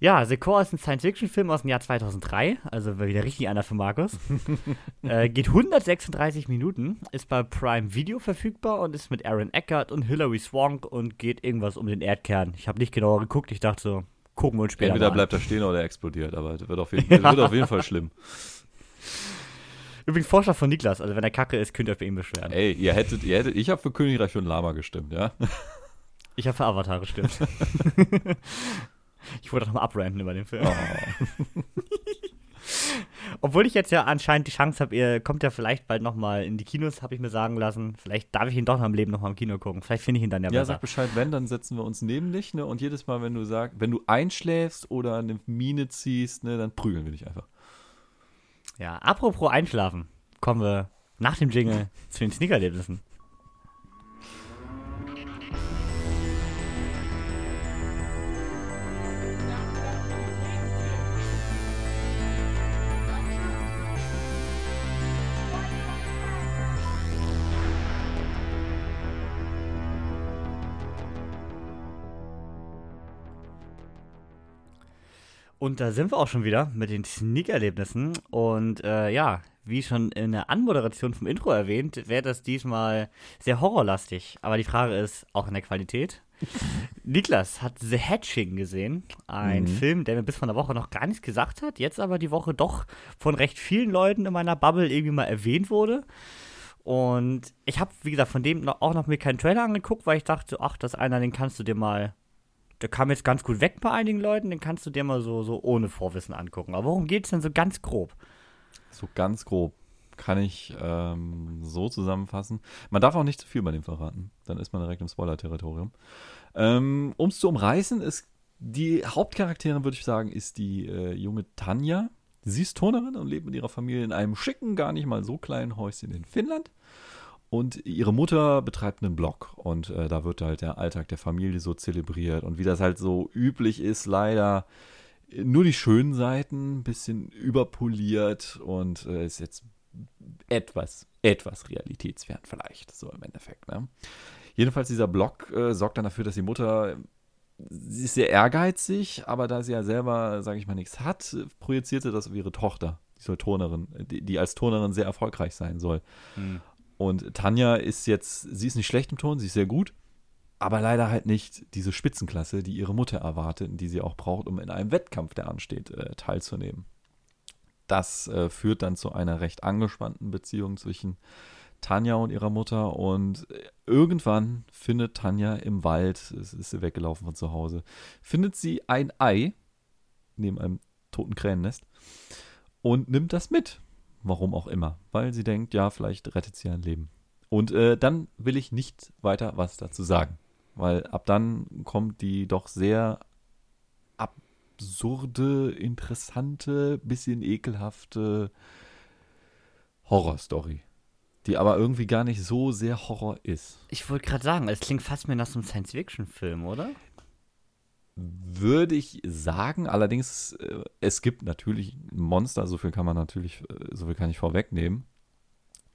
Ja, The Core ist ein Science-Fiction-Film aus dem Jahr 2003, also wieder richtig einer für Markus. äh, geht 136 Minuten, ist bei Prime Video verfügbar und ist mit Aaron Eckhart und Hilary Swank und geht irgendwas um den Erdkern. Ich habe nicht genauer geguckt, ich dachte so, gucken wir uns später Entweder bleibt er stehen oder er explodiert, aber das wird auf jeden, wird auf jeden Fall schlimm. Übrigens Vorschlag von Niklas, also wenn er kacke ist, könnt ihr bei ihm beschweren. Ey, ihr hättet, ihr hättet, ich habe für Königreich und Lama gestimmt, ja? Ich habe für Avatar gestimmt. Ich wollte doch mal abranten über den Film. Oh. Obwohl ich jetzt ja anscheinend die Chance habe, ihr kommt ja vielleicht bald nochmal in die Kinos, habe ich mir sagen lassen. Vielleicht darf ich ihn doch noch im Leben nochmal im Kino gucken. Vielleicht finde ich ihn dann ja, ja besser. Ja, sag Bescheid, wenn, dann setzen wir uns neben dich, ne? Und jedes Mal, wenn du sagst, wenn du einschläfst oder eine Mine ziehst, ne, dann prügeln wir dich einfach. Ja, apropos Einschlafen, kommen wir nach dem Jingle zu den Sneakerlebnissen. Und da sind wir auch schon wieder mit den Sneak-Erlebnissen. Und äh, ja, wie schon in der Anmoderation vom Intro erwähnt, wäre das diesmal sehr horrorlastig. Aber die Frage ist, auch in der Qualität. Niklas hat The Hatching gesehen. Ein mhm. Film, der mir bis vor einer Woche noch gar nichts gesagt hat. Jetzt aber die Woche doch von recht vielen Leuten in meiner Bubble irgendwie mal erwähnt wurde. Und ich habe, wie gesagt, von dem auch noch mir keinen Trailer angeguckt, weil ich dachte, ach, das einer, den kannst du dir mal der kam jetzt ganz gut weg bei einigen Leuten, den kannst du dir mal so, so ohne Vorwissen angucken. Aber worum geht es denn so ganz grob? So ganz grob kann ich ähm, so zusammenfassen. Man darf auch nicht zu viel bei dem verraten, dann ist man direkt im Spoiler-Territorium. Ähm, um es zu umreißen, ist die Hauptcharakterin, würde ich sagen, ist die äh, junge Tanja. Sie ist Turnerin und lebt mit ihrer Familie in einem schicken, gar nicht mal so kleinen Häuschen in Finnland. Und ihre Mutter betreibt einen Blog und äh, da wird halt der Alltag der Familie so zelebriert. Und wie das halt so üblich ist, leider nur die schönen Seiten, bisschen überpoliert und äh, ist jetzt etwas, etwas realitätsfern vielleicht, so im Endeffekt. Ne? Jedenfalls dieser Blog äh, sorgt dann dafür, dass die Mutter, sie ist sehr ehrgeizig, aber da sie ja selber, sage ich mal, nichts hat, projiziert sie das auf ihre Tochter, die soll Turnerin, die, die als Turnerin sehr erfolgreich sein soll. Hm. Und Tanja ist jetzt, sie ist nicht schlecht im Ton, sie ist sehr gut, aber leider halt nicht diese Spitzenklasse, die ihre Mutter erwartet und die sie auch braucht, um in einem Wettkampf, der ansteht, äh, teilzunehmen. Das äh, führt dann zu einer recht angespannten Beziehung zwischen Tanja und ihrer Mutter und irgendwann findet Tanja im Wald, es ist sie weggelaufen von zu Hause, findet sie ein Ei neben einem toten Kränennest und nimmt das mit Warum auch immer. Weil sie denkt, ja, vielleicht rettet sie ein Leben. Und äh, dann will ich nicht weiter was dazu sagen. Weil ab dann kommt die doch sehr absurde, interessante, bisschen ekelhafte Horrorstory. Die aber irgendwie gar nicht so sehr Horror ist. Ich wollte gerade sagen, es klingt fast mehr nach so einem Science-Fiction-Film, oder? Würde ich sagen. Allerdings, äh, es gibt natürlich Monster, so viel kann man natürlich, äh, so viel kann ich vorwegnehmen.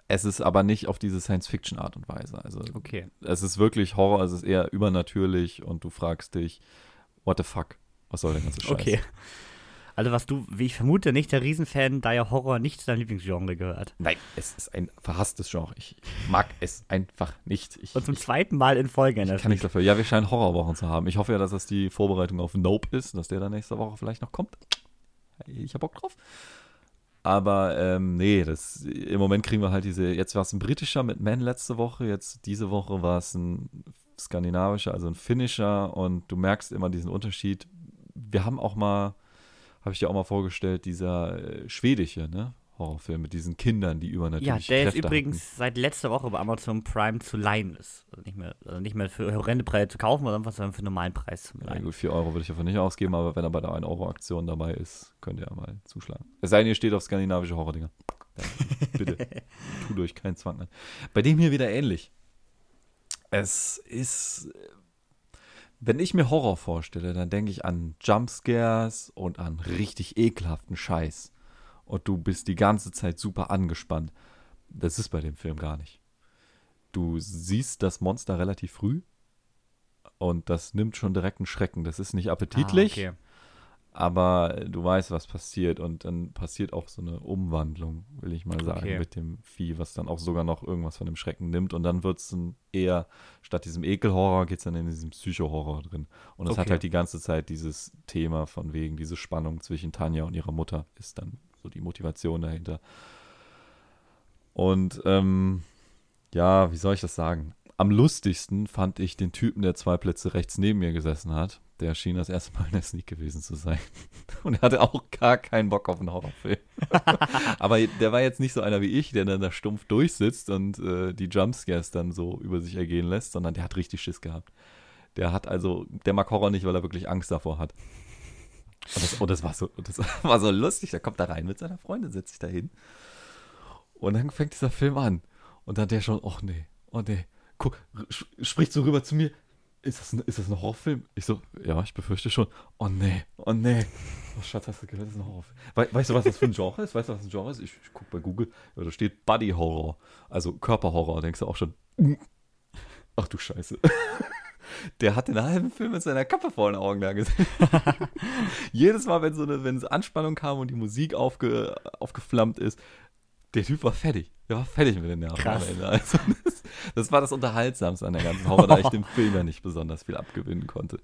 Es ist aber nicht auf diese Science-Fiction-Art und Weise. Also, okay. es ist wirklich Horror, es ist eher übernatürlich und du fragst dich, what the fuck? Was soll denn ganze Scheiß? Okay. Also was du, wie ich vermute, nicht der Riesenfan, da ja Horror nicht zu deinem Lieblingsgenre gehört. Nein, es ist ein verhasstes Genre. Ich mag es einfach nicht. Ich, Und zum zweiten Mal in Folge. Ich kann nichts dafür. Ja, wir scheinen Horrorwochen zu haben. Ich hoffe ja, dass das die Vorbereitung auf Nope ist, dass der dann nächste Woche vielleicht noch kommt. Ich habe Bock drauf. Aber ähm, nee, das, im Moment kriegen wir halt diese, jetzt war es ein britischer mit Man letzte Woche, jetzt diese Woche war es ein skandinavischer, also ein finnischer und du merkst immer diesen Unterschied. Wir haben auch mal, habe ich dir auch mal vorgestellt, dieser äh, schwedische, ne? Horrorfilm mit diesen Kindern, die übernatürliche Ja, der Kräfte jetzt übrigens hatten. seit letzter Woche bei Amazon Prime zu leihen ist. Also nicht mehr, also nicht mehr für horrende Preise zu kaufen sondern für normalen Preis zu Ja, leihen. gut, 4 Euro würde ich davon nicht ausgeben, aber wenn er bei der 1-Euro-Aktion dabei ist, könnt ihr ja mal zuschlagen. Es sei denn, ihr steht auf skandinavische Horrordinger. Dann bitte, tut euch keinen Zwang an. Bei dem hier wieder ähnlich. Es ist, wenn ich mir Horror vorstelle, dann denke ich an Jumpscares und an richtig ekelhaften Scheiß. Und du bist die ganze Zeit super angespannt. Das ist bei dem Film gar nicht. Du siehst das Monster relativ früh und das nimmt schon direkt einen Schrecken. Das ist nicht appetitlich, Ah, okay. Aber du weißt, was passiert und dann passiert auch so eine Umwandlung, will ich mal sagen, Okay. mit dem Vieh, was dann auch sogar noch irgendwas von dem Schrecken nimmt und dann wird es eher, statt diesem Ekelhorror, geht es dann in diesen Psychohorror drin. Und es hat Okay. halt die ganze Zeit dieses Thema von wegen, diese Spannung zwischen Tanja und ihrer Mutter ist dann so die Motivation dahinter. Und ähm, ja, wie soll ich das sagen? Am lustigsten fand ich den Typen, der zwei Plätze rechts neben mir gesessen hat. Der schien das erste Mal in der Sneak gewesen zu sein. Und er hatte auch gar keinen Bock auf einen Horrorfilm. Aber der war jetzt nicht so einer wie ich, der dann da stumpf durchsitzt und äh, die Jumpscares dann so über sich ergehen lässt, sondern der hat richtig Schiss gehabt. Der hat also, der mag Horror nicht, weil er wirklich Angst davor hat. Und das, und das, war, so, das war so lustig. Der kommt da rein mit seiner Freundin, setzt sich da hin. Und dann fängt dieser Film an. Und dann der schon, oh nee, oh nee. Guck, spricht so rüber zu mir. Ist das, ein, ist das ein Horrorfilm? Ich so, ja, ich befürchte schon. Oh nee, oh nee. Oh Schatz, hast du gehört, das ist ein Horrorfilm. We weißt du, was das für ein Genre ist? Weißt du, was ein Genre ist? Ich, ich guck bei Google, ja, da steht Body Horror. Also Körperhorror. Denkst du auch schon, ach du Scheiße. Der hat den halben Film mit seiner Kappe vor den Augen da gesessen. Jedes Mal, wenn so eine, wenn so Anspannung kam und die Musik aufge, aufgeflammt ist, der Typ war fertig. Der war fertig mit den Nerven Krass. am Ende. Also das, das war das Unterhaltsamste an der ganzen Horror, da ich dem Film ja nicht besonders viel abgewinnen konnte.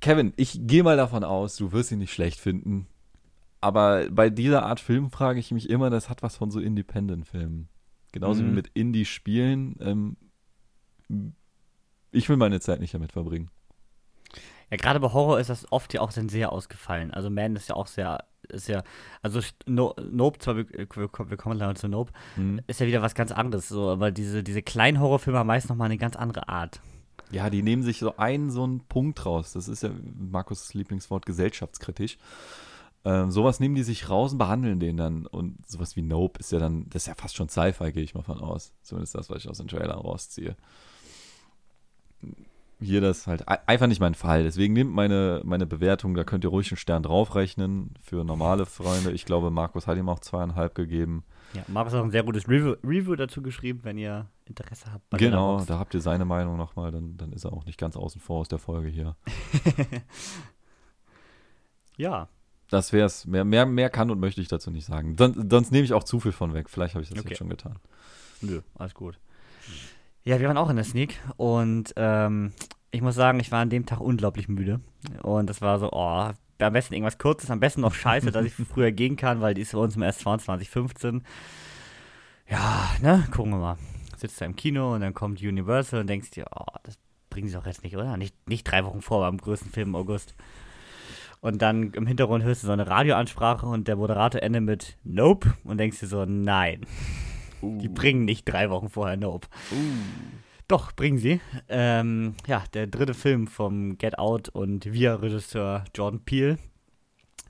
Kevin, ich gehe mal davon aus, du wirst ihn nicht schlecht finden. Aber bei dieser Art Film frage ich mich immer, das hat was von so Independent-Filmen. Genauso wie Mhm. mit Indie-Spielen. Ähm, ich will meine Zeit nicht damit verbringen. Ja, gerade bei Horror ist das oft ja auch dann sehr ausgefallen. Also Man ist ja auch sehr, ist ja, also no, Nope, zwar, wir, wir, kommen gleich zu Nope, Hm. ist ja wieder was ganz anderes, so, aber diese, diese kleinen Horrorfilme haben meist nochmal eine ganz andere Art. Ja, die nehmen sich so einen so einen Punkt raus. Das ist ja Markus' Lieblingswort gesellschaftskritisch. Ähm, sowas nehmen die sich raus und behandeln den dann. Und sowas wie Nope ist ja dann, das ist ja fast schon Sci-Fi, gehe ich mal von aus. Zumindest das, was ich aus den Trailern rausziehe. Hier das halt ei- einfach nicht mein Fall. Deswegen nehmt meine, meine Bewertung, da könnt ihr ruhig einen Stern draufrechnen für normale Freunde. Ich glaube, Markus hat ihm auch zweieinhalb gegeben. Ja, Markus hat auch ein sehr gutes Review, Review dazu geschrieben, wenn ihr Interesse habt. bei genau, da habt ihr seine Meinung nochmal, dann, dann ist er auch nicht ganz außen vor aus der Folge hier. Ja, Das wär's. Mehr, mehr, mehr kann und möchte ich dazu nicht sagen. Sonst, sonst nehme ich auch zu viel von weg. Vielleicht habe ich das Okay. jetzt schon getan. nö, alles gut. Ja, wir waren auch in der Sneak und ähm, ich muss sagen, ich war an dem Tag unglaublich müde. Und das war so, oh, am besten irgendwas Kurzes, am besten noch scheiße, dass ich früher gehen kann, weil die ist bei uns im S2 2015. Ja, ne, gucken wir mal. Sitzt da im Kino und dann kommt Universal und denkst dir, oh, das bringen sie doch jetzt nicht, oder? Nicht, nicht drei Wochen vor beim größten Film im August. Und dann im Hintergrund hörst du so eine Radioansprache und der Moderator endet mit Nope und denkst dir so, nein, die bringen nicht drei Wochen vorher Nope. Doch, bringen sie. Ähm, ja, der dritte Film vom Get Out und Wir-Regisseur Jordan Peele.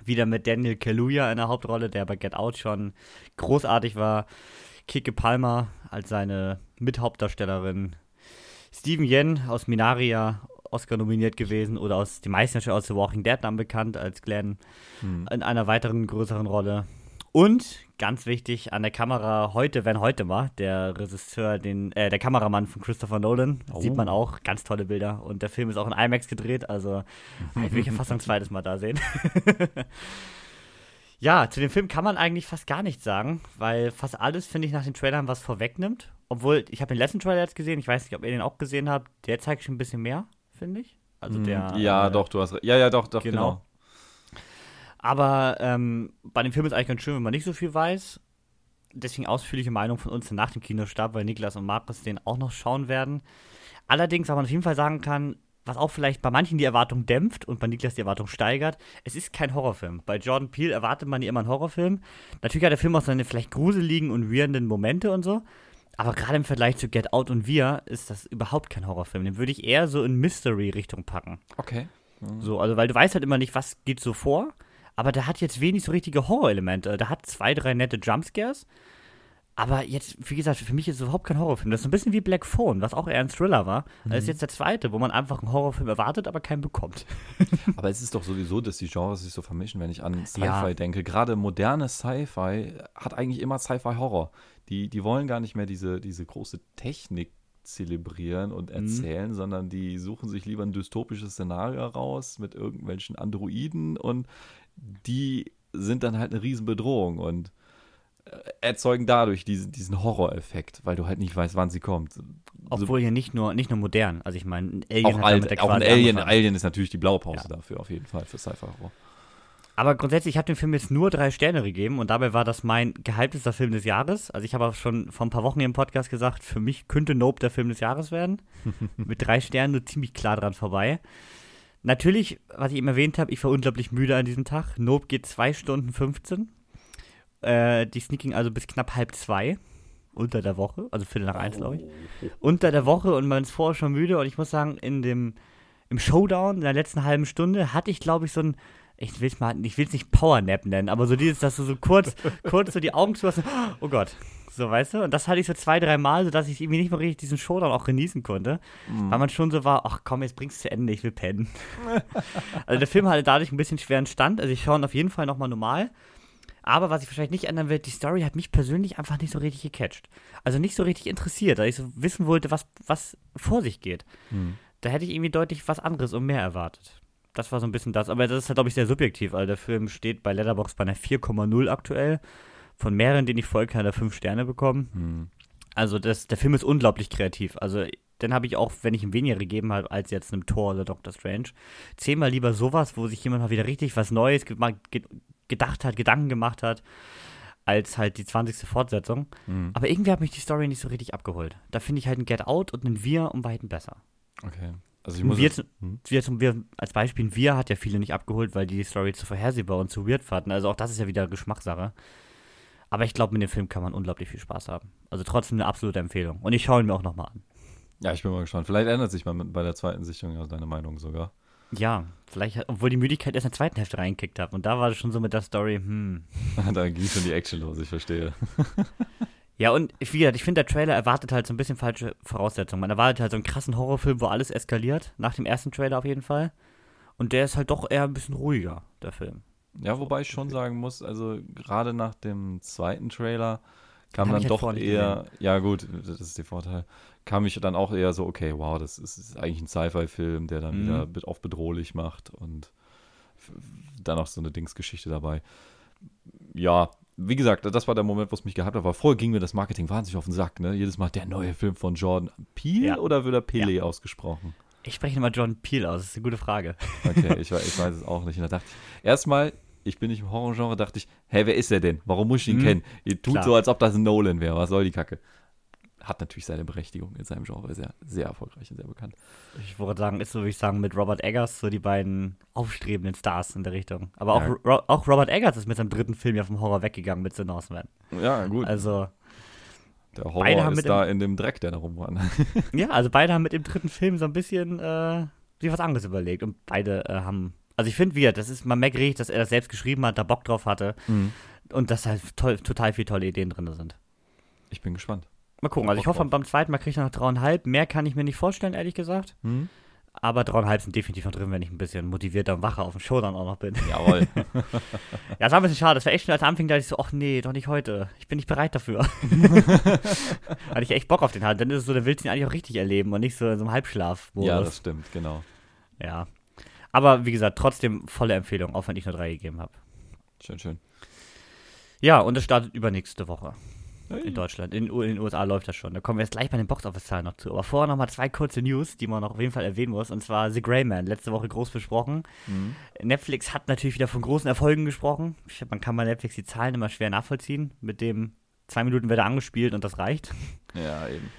Wieder mit Daniel Kaluuya in der Hauptrolle, der bei Get Out schon großartig war. Kike Palmer als seine Mithauptdarstellerin. Steven Yen aus Minaria, Oscar nominiert gewesen oder aus die meisten schon aus The Walking Dead dann bekannt als Glenn Hm. in einer weiteren größeren Rolle. Und ganz wichtig an der Kamera heute, wenn heute mal, der Regisseur, den, äh, der Kameramann von Christopher Nolan, Oh. sieht man auch, ganz tolle Bilder. Und der Film ist auch in IMAX gedreht, also ich will ich ja fast ein zweites Mal da sehen. ja, zu dem Film kann man eigentlich fast gar nichts sagen, weil fast alles, finde ich, nach den Trailern was vorwegnimmt. Obwohl, ich habe den letzten Trailer jetzt gesehen, ich weiß nicht, ob ihr den auch gesehen habt, der zeigt schon ein bisschen mehr, finde ich. Also der. ja, äh, doch, du hast. Ja, ja, doch, doch, genau. genau. Aber ähm, bei dem Film ist eigentlich ganz schön, wenn man nicht so viel weiß. Deswegen ausführliche Meinung von uns nach dem Kinostab, weil Niklas und Markus den auch noch schauen werden. Allerdings, was man auf jeden Fall sagen kann, was auch vielleicht bei manchen die Erwartung dämpft und bei Niklas die Erwartung steigert, es ist kein Horrorfilm. Bei Jordan Peele erwartet man ja immer einen Horrorfilm. Natürlich hat der Film auch seine vielleicht gruseligen und weirden Momente und so. Aber gerade im Vergleich zu Get Out und Wir ist das überhaupt kein Horrorfilm. Den würde ich eher so in Mystery-Richtung packen. Okay. Mhm. So, also weil du weißt halt immer nicht, was geht so vor. Aber der hat jetzt wenig so richtige Horrorelemente. Der hat zwei, drei nette Jumpscares. Aber jetzt, wie gesagt, für mich ist es überhaupt kein Horrorfilm. Das ist ein bisschen wie Black Phone, was auch eher ein Thriller war. Mhm. Das ist jetzt der zweite, wo man einfach einen Horrorfilm erwartet, aber keinen bekommt. aber es ist doch sowieso, dass die Genres sich so vermischen, wenn ich an Sci-Fi ja. denke. Gerade moderne Sci-Fi hat eigentlich immer Sci-Fi-Horror. Die, die wollen gar nicht mehr diese, diese große Technik zelebrieren und mhm. erzählen, mhm. sondern die suchen sich lieber ein dystopisches Szenario raus mit irgendwelchen Androiden und die sind dann halt eine Riesenbedrohung und erzeugen dadurch diesen, diesen Horroreffekt, weil du halt nicht weißt, wann sie kommt. Obwohl hier nicht nur, nicht nur modern, also ich meine, Alien auch, alt, auch ein Alien, Alien ist natürlich die Blaupause ja. dafür, auf jeden Fall, für Sci-Fi-Horror. Aber grundsätzlich, ich habe dem Film jetzt nur drei Sterne gegeben und dabei war das mein gehyptester Film des Jahres. Also ich habe auch schon vor ein paar Wochen im Podcast gesagt, für mich könnte Nope der Film des Jahres werden. Mit drei Sternen nur ziemlich klar dran vorbei. Natürlich, was ich eben erwähnt habe, ich war unglaublich müde an diesem Tag. Nope geht zwei Stunden 15. Äh, die Sneaking also bis knapp halb zwei unter der Woche, also Viertel nach eins, glaube ich. Oh. Unter der Woche und man ist vorher schon müde und ich muss sagen, in dem im Showdown in der letzten halben Stunde hatte ich, glaube ich, so ein ich will es mal, ich will es nicht Powernap nennen, aber so dieses, dass du so kurz, kurz so die Augen zu hast, oh Gott, so weißt du, und das hatte ich so zwei, drei Mal, sodass ich irgendwie nicht mehr richtig diesen Showdown auch genießen konnte, mhm. weil man schon so war, ach komm, jetzt bringst du zu Ende, ich will pennen. also der Film hatte dadurch ein bisschen schweren Stand, also ich schaue ihn auf jeden Fall nochmal normal, aber was ich wahrscheinlich nicht ändern will, die Story hat mich persönlich einfach nicht so richtig gecatcht. Also nicht so richtig interessiert, weil ich so wissen wollte, was, was vor sich geht. Hm. Da hätte ich irgendwie deutlich was anderes und mehr erwartet. Das war so ein bisschen das. Aber das ist halt, glaube ich, sehr subjektiv, weil der Film steht bei Letterbox bei einer 4,0 aktuell. Von mehreren, denen ich folge, hat er 5 Sterne bekommen. Hm. Also das, der Film ist unglaublich kreativ. Also dann habe ich auch, wenn ich ihm weniger gegeben habe als jetzt einem Tor oder Doctor Strange, zehnmal lieber sowas, wo sich jemand mal wieder richtig was Neues gedacht hat, Gedanken gemacht hat, als halt die 20. Fortsetzung. Mhm. Aber irgendwie hat mich die Story nicht so richtig abgeholt. Da finde ich halt ein Get Out und ein Wir um Weiten besser. Okay. Also ich muss wir, hm? wir, wir, als Beispiel, ein Wir hat ja viele nicht abgeholt, weil die die Story zu vorhersehbar und zu weird fanden. Also auch das ist ja wieder Geschmackssache. Aber ich glaube, mit dem Film kann man unglaublich viel Spaß haben. Also trotzdem eine absolute Empfehlung. Und ich schaue ihn mir auch nochmal an. Ja, ich bin mal gespannt. Vielleicht ändert sich mal bei der zweiten Sichtung ja deine Meinung sogar. Ja, vielleicht, obwohl die Müdigkeit erst in der zweiten Hälfte reingekickt hat. Und da war das schon so mit der Story, hm. da ging schon die Action los, ich verstehe. ja, und wie gesagt, ich finde, der Trailer erwartet halt so ein bisschen falsche Voraussetzungen. Man erwartet halt so einen krassen Horrorfilm, wo alles eskaliert. Nach dem ersten Trailer auf jeden Fall. Und der ist halt doch eher ein bisschen ruhiger, der Film. Ja, wobei ich schon sagen muss, also gerade nach dem zweiten Trailer kam dann halt doch eher, gesehen. ja gut, das ist der Vorteil, kam ich dann auch eher so, okay, wow, das ist, ist eigentlich ein Sci-Fi-Film, der dann mhm. wieder auf bedrohlich macht und dann auch so eine Dingsgeschichte dabei. Ja, wie gesagt, das war der Moment, wo es mich gehabt hat, aber vorher ging mir das Marketing wahnsinnig auf den Sack, ne? Jedes Mal der neue Film von Jordan Peele ja. oder wird er Pele ja. ausgesprochen? Ich spreche immer Jordan Peele aus, das ist eine gute Frage. Okay, ich, ich weiß es auch nicht. Und da dachte ich, erstmal, ich bin nicht im Horrorgenre, dachte ich, hä, wer ist der denn? Warum muss ich ihn hm, kennen? Ihr tut klar. so, als ob das ein Nolan wäre. Was soll die Kacke? Hat natürlich seine Berechtigung in seinem Genre, sehr, sehr erfolgreich und sehr bekannt. Ich würde sagen, ist so, wie ich sagen, mit Robert Eggers so die beiden aufstrebenden Stars in der Richtung. Aber auch, ja. Ro auch Robert Eggers ist mit seinem dritten Film ja vom Horror weggegangen mit The Northman. Ja, gut. Also. Der Horror ist da in dem Dreck, der da rumwandert. ja, also beide haben mit dem dritten Film so ein bisschen äh, sich was anderes überlegt und beide äh, haben also ich finde wieder, das ist, man merkt richtig, dass er das selbst geschrieben hat, da Bock drauf hatte mhm. und dass halt toll, total viele tolle Ideen drin sind. Ich bin gespannt. Mal gucken, also ich hoffe, beim zweiten Mal kriege ich noch dreieinhalb. Mehr kann ich mir nicht vorstellen, ehrlich gesagt. Mhm. Aber dreieinhalb sind definitiv noch drin, wenn ich ein bisschen motivierter und wacher auf dem Show dann auch noch bin. Jawohl. ja, das war ein bisschen schade. Das war echt schon als Anfang, da ich so, ach nee, doch nicht heute. Ich bin nicht bereit dafür. Hatte ich echt Bock auf den halt. Dann ist es so, der willst ihn eigentlich auch richtig erleben und nicht so in so einem Halbschlaf. Ja, das stimmt, genau. Ja. Aber wie gesagt, trotzdem volle Empfehlung, auch wenn ich nur drei gegeben habe. Schön, schön. Ja, und es startet übernächste Woche. In Deutschland. In, in, den USA läuft das schon. Da kommen wir jetzt gleich bei den Box-Office-Zahlen noch zu. Aber vorher noch mal zwei kurze News, die man noch auf jeden Fall erwähnen muss. Und zwar The Grey Man, letzte Woche groß besprochen. Mhm. Netflix hat natürlich wieder von großen Erfolgen gesprochen. Man kann bei Netflix die Zahlen immer schwer nachvollziehen. Mit dem zwei Minuten wird er angespielt und das reicht. Ja, eben.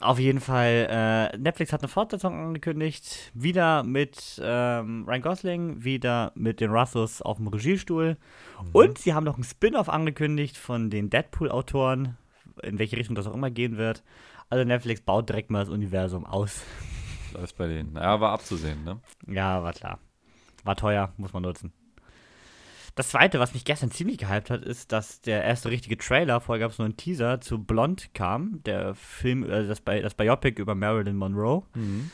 Auf jeden Fall, äh, Netflix hat eine Fortsetzung angekündigt. Wieder mit ähm, Ryan Gosling, wieder mit den Russos auf dem Regiestuhl. Mhm. Und sie haben noch einen Spin-off angekündigt von den Deadpool-Autoren, in welche Richtung das auch immer gehen wird. Also Netflix baut direkt mal das Universum aus. Läuft bei denen. Ja, war abzusehen, ne? Ja, war klar. War teuer, muss man nutzen. Das zweite, was mich gestern ziemlich gehypt hat, ist, dass der erste richtige Trailer, vorher gab es nur einen Teaser, zu Blond kam, der Film, also das, Bi das Biopic über Marilyn Monroe. Mhm.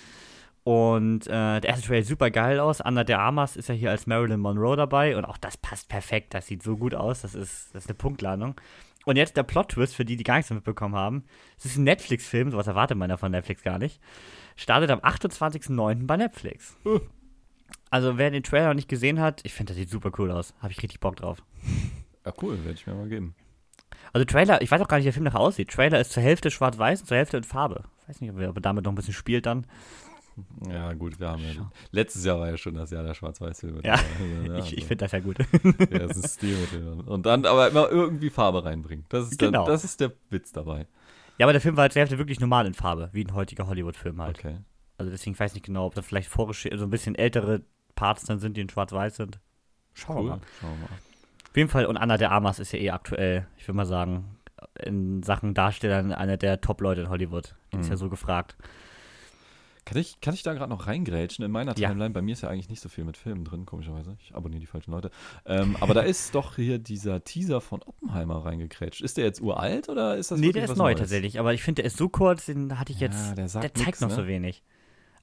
Und äh, der erste Trailer sieht super geil aus. Anna de Armas ist ja hier als Marilyn Monroe dabei und auch das passt perfekt. Das sieht so gut aus. Das ist, das ist eine Punktladung. Und jetzt der Plot-Twist für die, die gar nichts mitbekommen haben. Es ist ein Netflix-Film, sowas erwartet man ja von Netflix gar nicht. Startet am 28.09. bei Netflix. Also, wer den Trailer noch nicht gesehen hat, ich finde, das sieht super cool aus. Habe ich richtig Bock drauf. Ja, cool, werde ich mir mal geben. Also, Trailer, ich weiß auch gar nicht, wie der Film nachher aussieht. Trailer ist zur Hälfte schwarz-weiß und zur Hälfte in Farbe. Ich weiß nicht, ob er damit noch ein bisschen spielt dann. Ja, gut, wir haben ja. Letztes Jahr war ja schon das Jahr der Schwarz-Weiß-Filme. Ja, ja, ich, ich finde das ja gut. ja, das ist Stilmittel. Und dann aber immer irgendwie Farbe reinbringen. Das ist, genau. das ist der Witz dabei. Ja, aber der Film war zur Hälfte wirklich normal in Farbe, wie ein heutiger Hollywood-Film halt. Okay. Also deswegen weiß ich nicht genau, ob das vielleicht vorgeschrieben, so ein bisschen ältere Parts dann sind, die in Schwarz-Weiß sind. Schauen cool. wir mal. Schauen wir mal. Auf jeden Fall, und Anna der Armas ist ja eh aktuell, ich würde mal sagen, in Sachen Darstellern einer der Top-Leute in Hollywood. Die mhm. ist ja so gefragt. Kann ich, kann ich da gerade noch reingrätschen in meiner Timeline? Ja. Bei mir ist ja eigentlich nicht so viel mit Filmen drin, komischerweise. Ich abonniere die falschen Leute. Ähm, aber da ist doch hier dieser Teaser von Oppenheimer reingekrätscht. Ist der jetzt uralt oder ist das Nee, der ist neu Neues? tatsächlich. Aber ich finde, der ist so kurz, den hatte ich jetzt. Ja, der, der zeigt nix, noch ne? so wenig.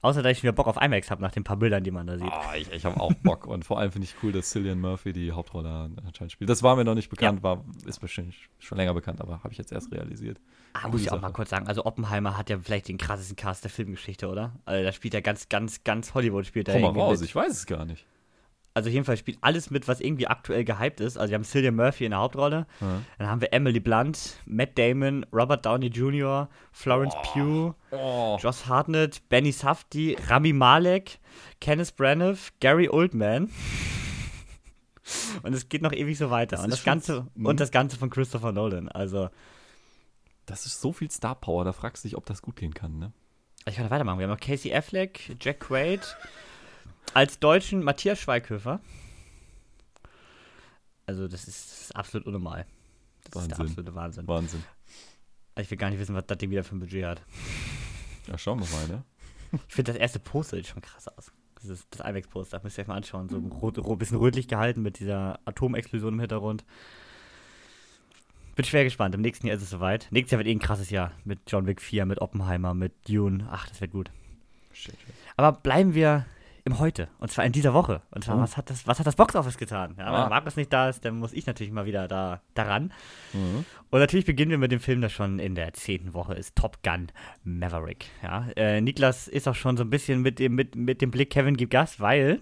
Außer, dass ich wieder Bock auf IMAX habe nach den paar Bildern, die man da sieht. Oh, ich, ich habe auch Bock. und vor allem finde ich cool, dass Cillian Murphy die Hauptrolle anscheinend spielt. Das war mir noch nicht bekannt, ja. war, ist bestimmt schon länger bekannt, aber habe ich jetzt erst realisiert. Ah, muss ich auch mal kurz sagen. Also Oppenheimer hat ja vielleicht den krassesten Cast der Filmgeschichte, oder? Also da spielt er ganz, ganz, ganz Hollywood spielt er. Komm mal raus, mit. ich weiß es gar nicht. Also jedenfalls spielt alles mit, was irgendwie aktuell gehypt ist. Also wir haben Cillian Murphy in der Hauptrolle. Ja. Dann haben wir Emily Blunt, Matt Damon, Robert Downey Jr., Florence oh. Pugh, oh. Josh Hartnett, Benny Safdie, Rami Malek, Kenneth Branagh, Gary Oldman. und es geht noch ewig so weiter. Das und das Ganze und hm? das Ganze von Christopher Nolan. Also das ist so viel Star Power, da fragst du dich, ob das gut gehen kann, ne? Ich kann da weitermachen. Wir haben noch Casey Affleck, Jack Quaid, als Deutschen Matthias Schweighöfer. Also, das ist, das ist absolut unnormal. Das Wahnsinn. ist der absolute Wahnsinn. Wahnsinn. Also ich will gar nicht wissen, was das Ding wieder für ein Budget hat. Ja, schauen wir mal, ne? Ich finde das erste Poster sieht schon krass aus. Das ist das IMAX-Poster, müsst ihr euch mal anschauen. So ein rot, rot, bisschen rötlich gehalten mit dieser Atomexplosion im Hintergrund. Bin schwer gespannt. Im nächsten Jahr ist es soweit. Nächstes Jahr wird eh ein krasses Jahr. Mit John Wick 4, mit Oppenheimer, mit Dune. Ach, das wird gut. Shit, shit. Aber bleiben wir im Heute. Und zwar in dieser Woche. Und zwar, mhm. was, hat das, was hat das Boxoffice getan? Ja, ah. Wenn Markus nicht da ist, dann muss ich natürlich mal wieder da daran. Mhm. Und natürlich beginnen wir mit dem Film, der schon in der zehnten Woche ist. Top Gun Maverick. Ja, äh, Niklas ist auch schon so ein bisschen mit dem, mit, mit dem Blick Kevin gibt Gas, weil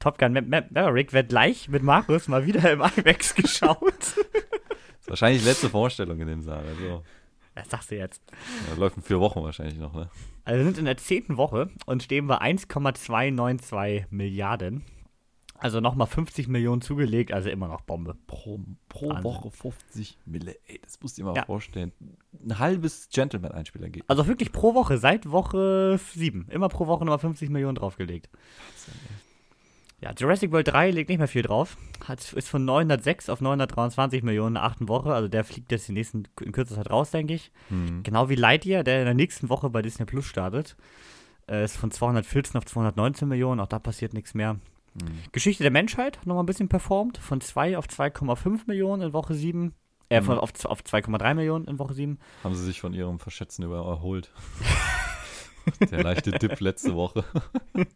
Top Gun Ma Ma Maverick wird gleich mit Markus mal wieder im IMAX geschaut. das ist wahrscheinlich die letzte Vorstellung in dem Saal. Also. Was sagst du jetzt? Ja, läuft in vier Wochen wahrscheinlich noch, ne? Also wir sind in der zehnten Woche und stehen bei 1,292 Milliarden. Also nochmal 50 Millionen zugelegt, also immer noch Bombe. Pro, pro Woche 50 Mille, ey, das musst du dir mal ja. vorstellen. Ein halbes Gentleman-Einspieler geht. Also wirklich pro Woche, seit Woche 7. Immer pro Woche nochmal 50 Millionen draufgelegt. Wahnsinn, ey. Ja, Jurassic World 3 legt nicht mehr viel drauf. Hat, ist von 906 auf 923 Millionen in der achten Woche. Also der fliegt jetzt die nächsten, in kürzester Zeit raus, denke ich. Mhm. Genau wie Lightyear, der in der nächsten Woche bei Disney Plus startet. Äh, ist von 214 auf 219 Millionen. Auch da passiert nichts mehr. Mhm. Geschichte der Menschheit nochmal ein bisschen performt. Von 2 auf 2,5 Millionen in Woche 7. Äh, von, mhm. auf, auf 2,3 Millionen in Woche 7. Haben sie sich von ihrem Verschätzen über erholt. der leichte Dip letzte Woche.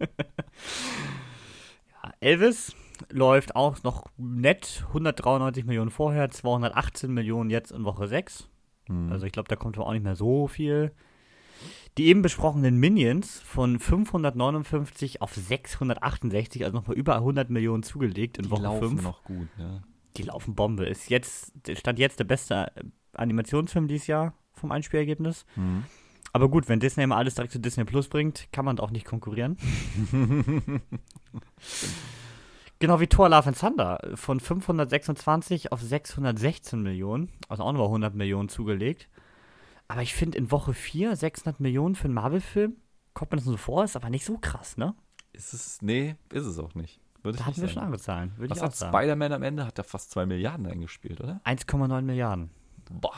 Elvis läuft auch noch nett 193 Millionen vorher, 218 Millionen jetzt in Woche 6. Hm. Also ich glaube, da kommt auch nicht mehr so viel. Die eben besprochenen Minions von 559 auf 668, also nochmal über 100 Millionen zugelegt in Die Woche 5. Die laufen noch gut, ne? Die laufen Bombe. Ist jetzt, stand jetzt der beste Animationsfilm dieses Jahr vom Einspielergebnis. Mhm. Aber gut, wenn Disney immer alles direkt zu Disney Plus bringt, kann man auch nicht konkurrieren. genau wie Thor Love and Thunder. Von 526 auf 616 Millionen. Also auch nochmal 100 Millionen zugelegt. Aber ich finde in Woche 4 600 Millionen für einen Marvel-Film, kommt mir das so vor, ist aber nicht so krass, ne? Ist es, nee, ist es auch nicht. Würde Da ich hatten wir schon andere Zahlen. Würde Was ich auch hat. Spider-Man am Ende? Hat er fast 2 Milliarden eingespielt, oder? 1,9 Milliarden. Boah.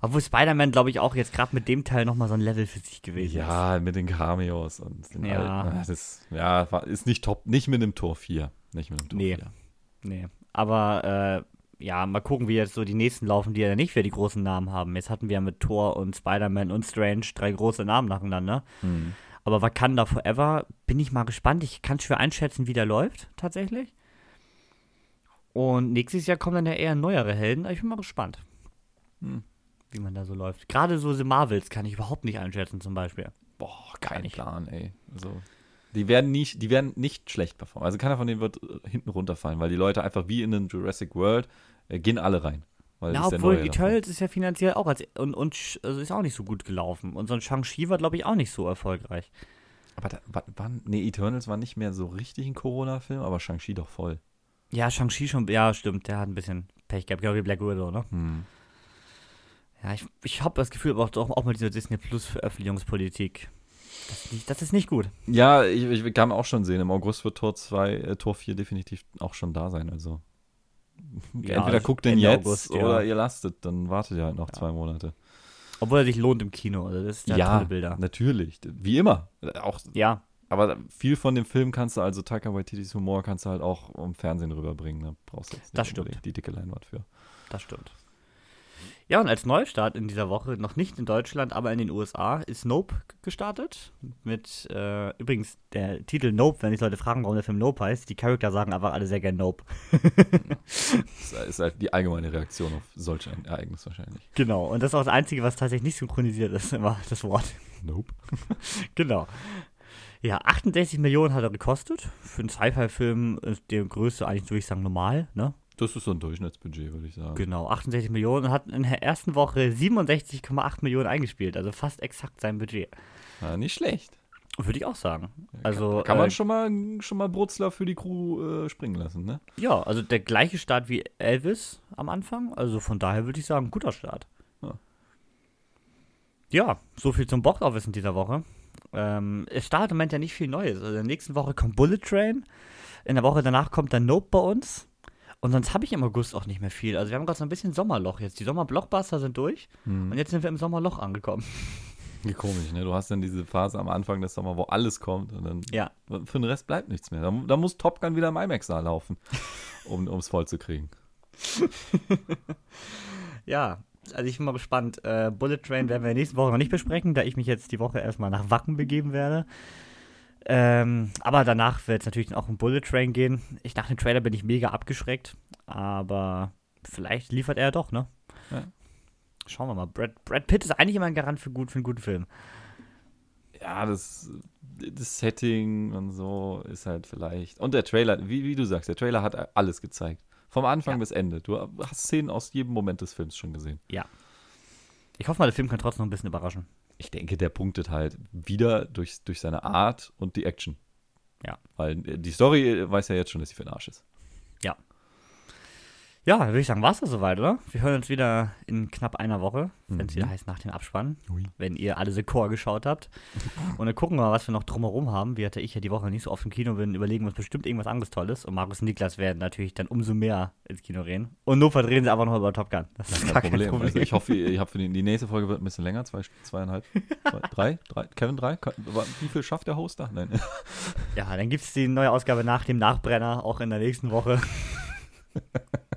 Obwohl Spider-Man, glaube ich, auch jetzt gerade mit dem Teil nochmal so ein Level für sich gewesen ist. Ja, mit den Cameos und den Ja. alten. Das, ja, ist nicht top. Nicht mit dem Tor 4. Nicht mit dem Tor Nee. 4. Nee. Aber äh, ja, mal gucken, wie jetzt so die nächsten laufen, die ja nicht für die großen Namen haben. Jetzt hatten wir ja mit Thor und Spider-Man und Strange drei große Namen nacheinander. Hm. Aber Wakanda Forever bin ich mal gespannt. Ich kann schwer einschätzen, wie der läuft, tatsächlich. Und nächstes Jahr kommen dann ja eher neuere Helden. Ich bin mal gespannt, Hm. Wie man da so läuft. Gerade so The Marvels kann ich überhaupt nicht einschätzen, zum Beispiel. Boah, kein. Plan, ey. Also, die werden nicht, die werden nicht schlecht performen. Also keiner von denen wird äh, hinten runterfallen, weil die Leute einfach wie in den Jurassic World äh, gehen alle rein. Weil Ja, obwohl. Eternals ist ja finanziell auch als und, und also ist auch nicht so gut gelaufen. Und so ein Shang-Chi war, glaube ich, auch nicht so erfolgreich. Aber da, wa- wann, nee, Eternals war nicht mehr so richtig ein Corona-Film, aber Shang-Chi doch voll. Ja, Shang-Chi schon, ja, stimmt, der hat ein bisschen Pech gehabt, genau wie Black Widow, ne? Hm. Ja, ich, ich habe das Gefühl, aber auch, auch, mit dieser Disney Plus Veröffentlichungspolitik. Das ist nicht, das ist nicht gut. Ja, ich, ich kann auch schon sehen, im August wird Tor 2, äh, Tor 4 definitiv auch schon da sein. Also Ja, entweder guckt den jetzt August, ja. oder ihr lastet, dann wartet ihr halt noch zwei Monate. Obwohl er sich lohnt im Kino, also das ist ja, Ja, tolle Bilder. natürlich. Wie immer. Auch, Ja, aber viel von dem Film kannst du, also Taika Waititis Humor kannst du halt auch im Fernsehen rüberbringen. Da brauchst du jetzt Das stimmt. die dicke Leinwand für. das stimmt. Ja, und als Neustart in dieser Woche, noch nicht in Deutschland, aber in den USA, ist Nope gestartet. Mit, äh, übrigens, der Titel Nope, wenn sich Leute fragen, warum der Film Nope heißt, die Charakter sagen einfach alle sehr gern Nope. Das ist halt die allgemeine Reaktion auf solch ein Ereignis wahrscheinlich. Genau, und das ist auch das Einzige, was tatsächlich nicht synchronisiert ist, immer das Wort. Nope. Genau. Ja, 68 Millionen hat er gekostet. Für einen Sci-Fi-Film ist der Größe eigentlich, würde ich sagen, normal, ne? Das ist so ein Durchschnittsbudget, würde ich sagen. Genau, 68 Millionen und hat in der ersten Woche 67,8 Millionen eingespielt, also fast exakt sein Budget. Ja, nicht schlecht. Würde ich auch sagen. Also, kann, kann man äh, schon mal, schon mal Brutzler für die Crew äh, springen lassen, ne? ja, also der gleiche Start wie Elvis am Anfang, also von daher würde ich sagen, guter Start. Ja. Ja, so viel zum Box Office in dieser Woche. Ähm, es startet im Moment ja nicht viel Neues. Also in der nächsten Woche kommt Bullet Train. In der Woche danach kommt dann Nope bei uns. Und sonst habe ich im August auch nicht mehr viel. Also wir haben gerade so ein bisschen Sommerloch jetzt. Die Sommerblockbuster sind durch Hm. und jetzt sind wir im Sommerloch angekommen. Wie komisch, ne? Du hast dann diese Phase am Anfang des Sommers, wo alles kommt und dann Ja. für den Rest bleibt nichts mehr. Da, da muss Top Gun wieder im IMAX-Saal laufen, um es voll zu kriegen. Ja, also ich bin mal gespannt. Äh, Bullet Train werden wir nächste Woche noch nicht besprechen, da ich mich jetzt die Woche erstmal nach Wacken begeben werde. Ähm, aber danach wird es natürlich auch um Bullet Train gehen. Ich nach dem Trailer bin ich mega abgeschreckt, aber vielleicht liefert er ja doch, ne? Ja. Schauen wir mal. Brad, Brad Pitt ist eigentlich immer ein Garant für, gut, für einen guten Film. Ja, das, das Setting und so ist halt vielleicht. Und der Trailer, wie, wie du sagst, der Trailer hat alles gezeigt. Vom Anfang Ja. bis Ende. Du hast Szenen aus jedem Moment des Films schon gesehen. Ich hoffe mal, der Film kann trotzdem noch ein bisschen überraschen. Ich denke, der punktet halt wieder durch, durch seine Art und die Action. Ja. Weil äh, die Story weiß ja jetzt schon, dass sie für den Arsch ist. Ja, dann würde ich sagen, war es das soweit, oder? Wir hören uns wieder in knapp einer Woche, wenn es Mhm. wieder heißt nach dem Abspann. Ui. wenn ihr alle The Core geschaut habt. Und dann gucken wir mal, was wir noch drumherum haben. Wie hatte ich ja die Woche nicht so oft im Kino bin, überlegen wir uns bestimmt irgendwas anderes Tolles. Und Markus und Niklas werden natürlich dann umso mehr ins Kino reden. Und nur verdrehen sie einfach noch über Top Gun. Das ist gar kein Problem. Problem. Also ich hoffe, ich habe für die, die nächste Folge wird ein bisschen länger, zwei, zweieinhalb, zwei, drei, drei, Kevin drei. Wie viel schafft der Host da? Nein. ja, dann gibt es die neue Ausgabe nach dem Nachbrenner, auch in der nächsten Woche.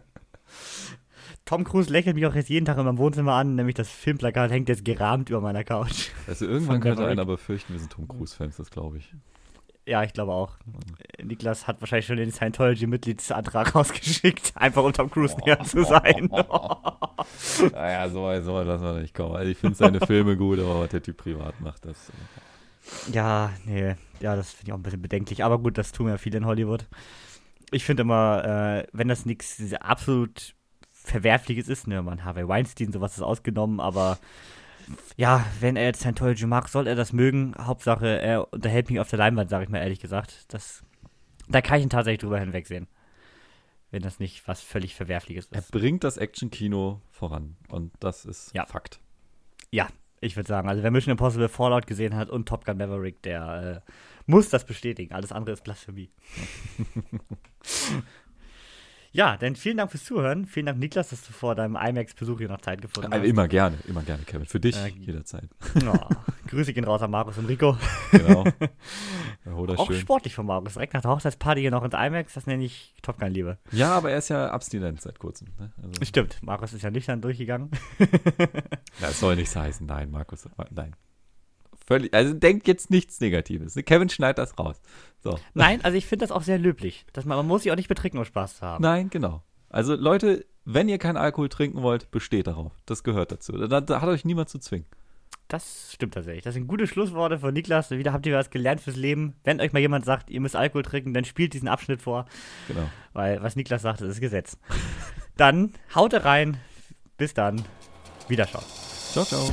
Tom Cruise lächelt mich auch jetzt jeden Tag in meinem Wohnzimmer an, nämlich das Filmplakat hängt jetzt gerahmt über meiner Couch. Also irgendwann könnte einer befürchten, wir sind Tom Cruise-Fans, das glaube ich. Ja, ich glaube auch. Niklas hat wahrscheinlich schon den Scientology-Mitgliedsantrag rausgeschickt, einfach um Tom Cruise näher zu sein. Naja, so weit, so weit lassen wir nicht kommen. Also ich finde seine Filme gut, aber was der Typ privat macht, das. äh, Ja, nee, ja, das finde ich auch ein bisschen bedenklich. Aber gut, das tun ja viele in Hollywood. Ich finde immer, äh, wenn das nichts absolut Verwerfliches ist. Ne? Man, Harvey Weinstein, sowas ist ausgenommen, aber ja, wenn er jetzt Scientology mag, soll er das mögen. Hauptsache, er unterhält mich auf der Leinwand, sage ich mal ehrlich gesagt. Das, da kann ich ihn tatsächlich drüber hinwegsehen. Wenn das nicht was völlig Verwerfliches ist. Er bringt das Action-Kino voran. Und das ist Ja. Fakt. Ja, ich würde sagen, also wer Mission Impossible Fallout gesehen hat und Top Gun Maverick, der äh, muss das bestätigen. Alles andere ist Blasphemie. ja, dann vielen Dank fürs Zuhören. Vielen Dank, Niklas, dass du vor deinem IMAX-Besuch hier noch Zeit gefunden Also hast. immer gerne, immer gerne, Kevin. Für dich Äh, jederzeit. Oh, Grüße gehen raus an Markus und Rico. Genau. Auch schön. sportlich von Markus. Direkt nach der Hochzeitsparty hier noch ins IMAX, das nenne ich Top Gun Liebe. Ja, aber er ist ja abstinent seit kurzem. Ne? Also, Stimmt, Markus ist ja nüchtern durchgegangen. das soll nichts heißen. Nein, Markus. Nein. Völlig, also denkt jetzt nichts Negatives. ne? Kevin schneidet das raus. So. Nein, also ich finde das auch sehr löblich. Dass man, man muss sich auch nicht betrinken, um Spaß zu haben. Nein, genau. Also Leute, wenn ihr keinen Alkohol trinken wollt, besteht darauf. Das gehört dazu. Da, da hat euch niemand zu zwingen. Das stimmt tatsächlich. Das sind gute Schlussworte von Niklas. Wieder habt ihr was gelernt fürs Leben. Wenn euch mal jemand sagt, ihr müsst Alkohol trinken, dann spielt diesen Abschnitt vor. Genau. Weil was Niklas sagt, das ist Gesetz. dann haut rein. Bis dann. Wiederschauen. Ciao, ciao.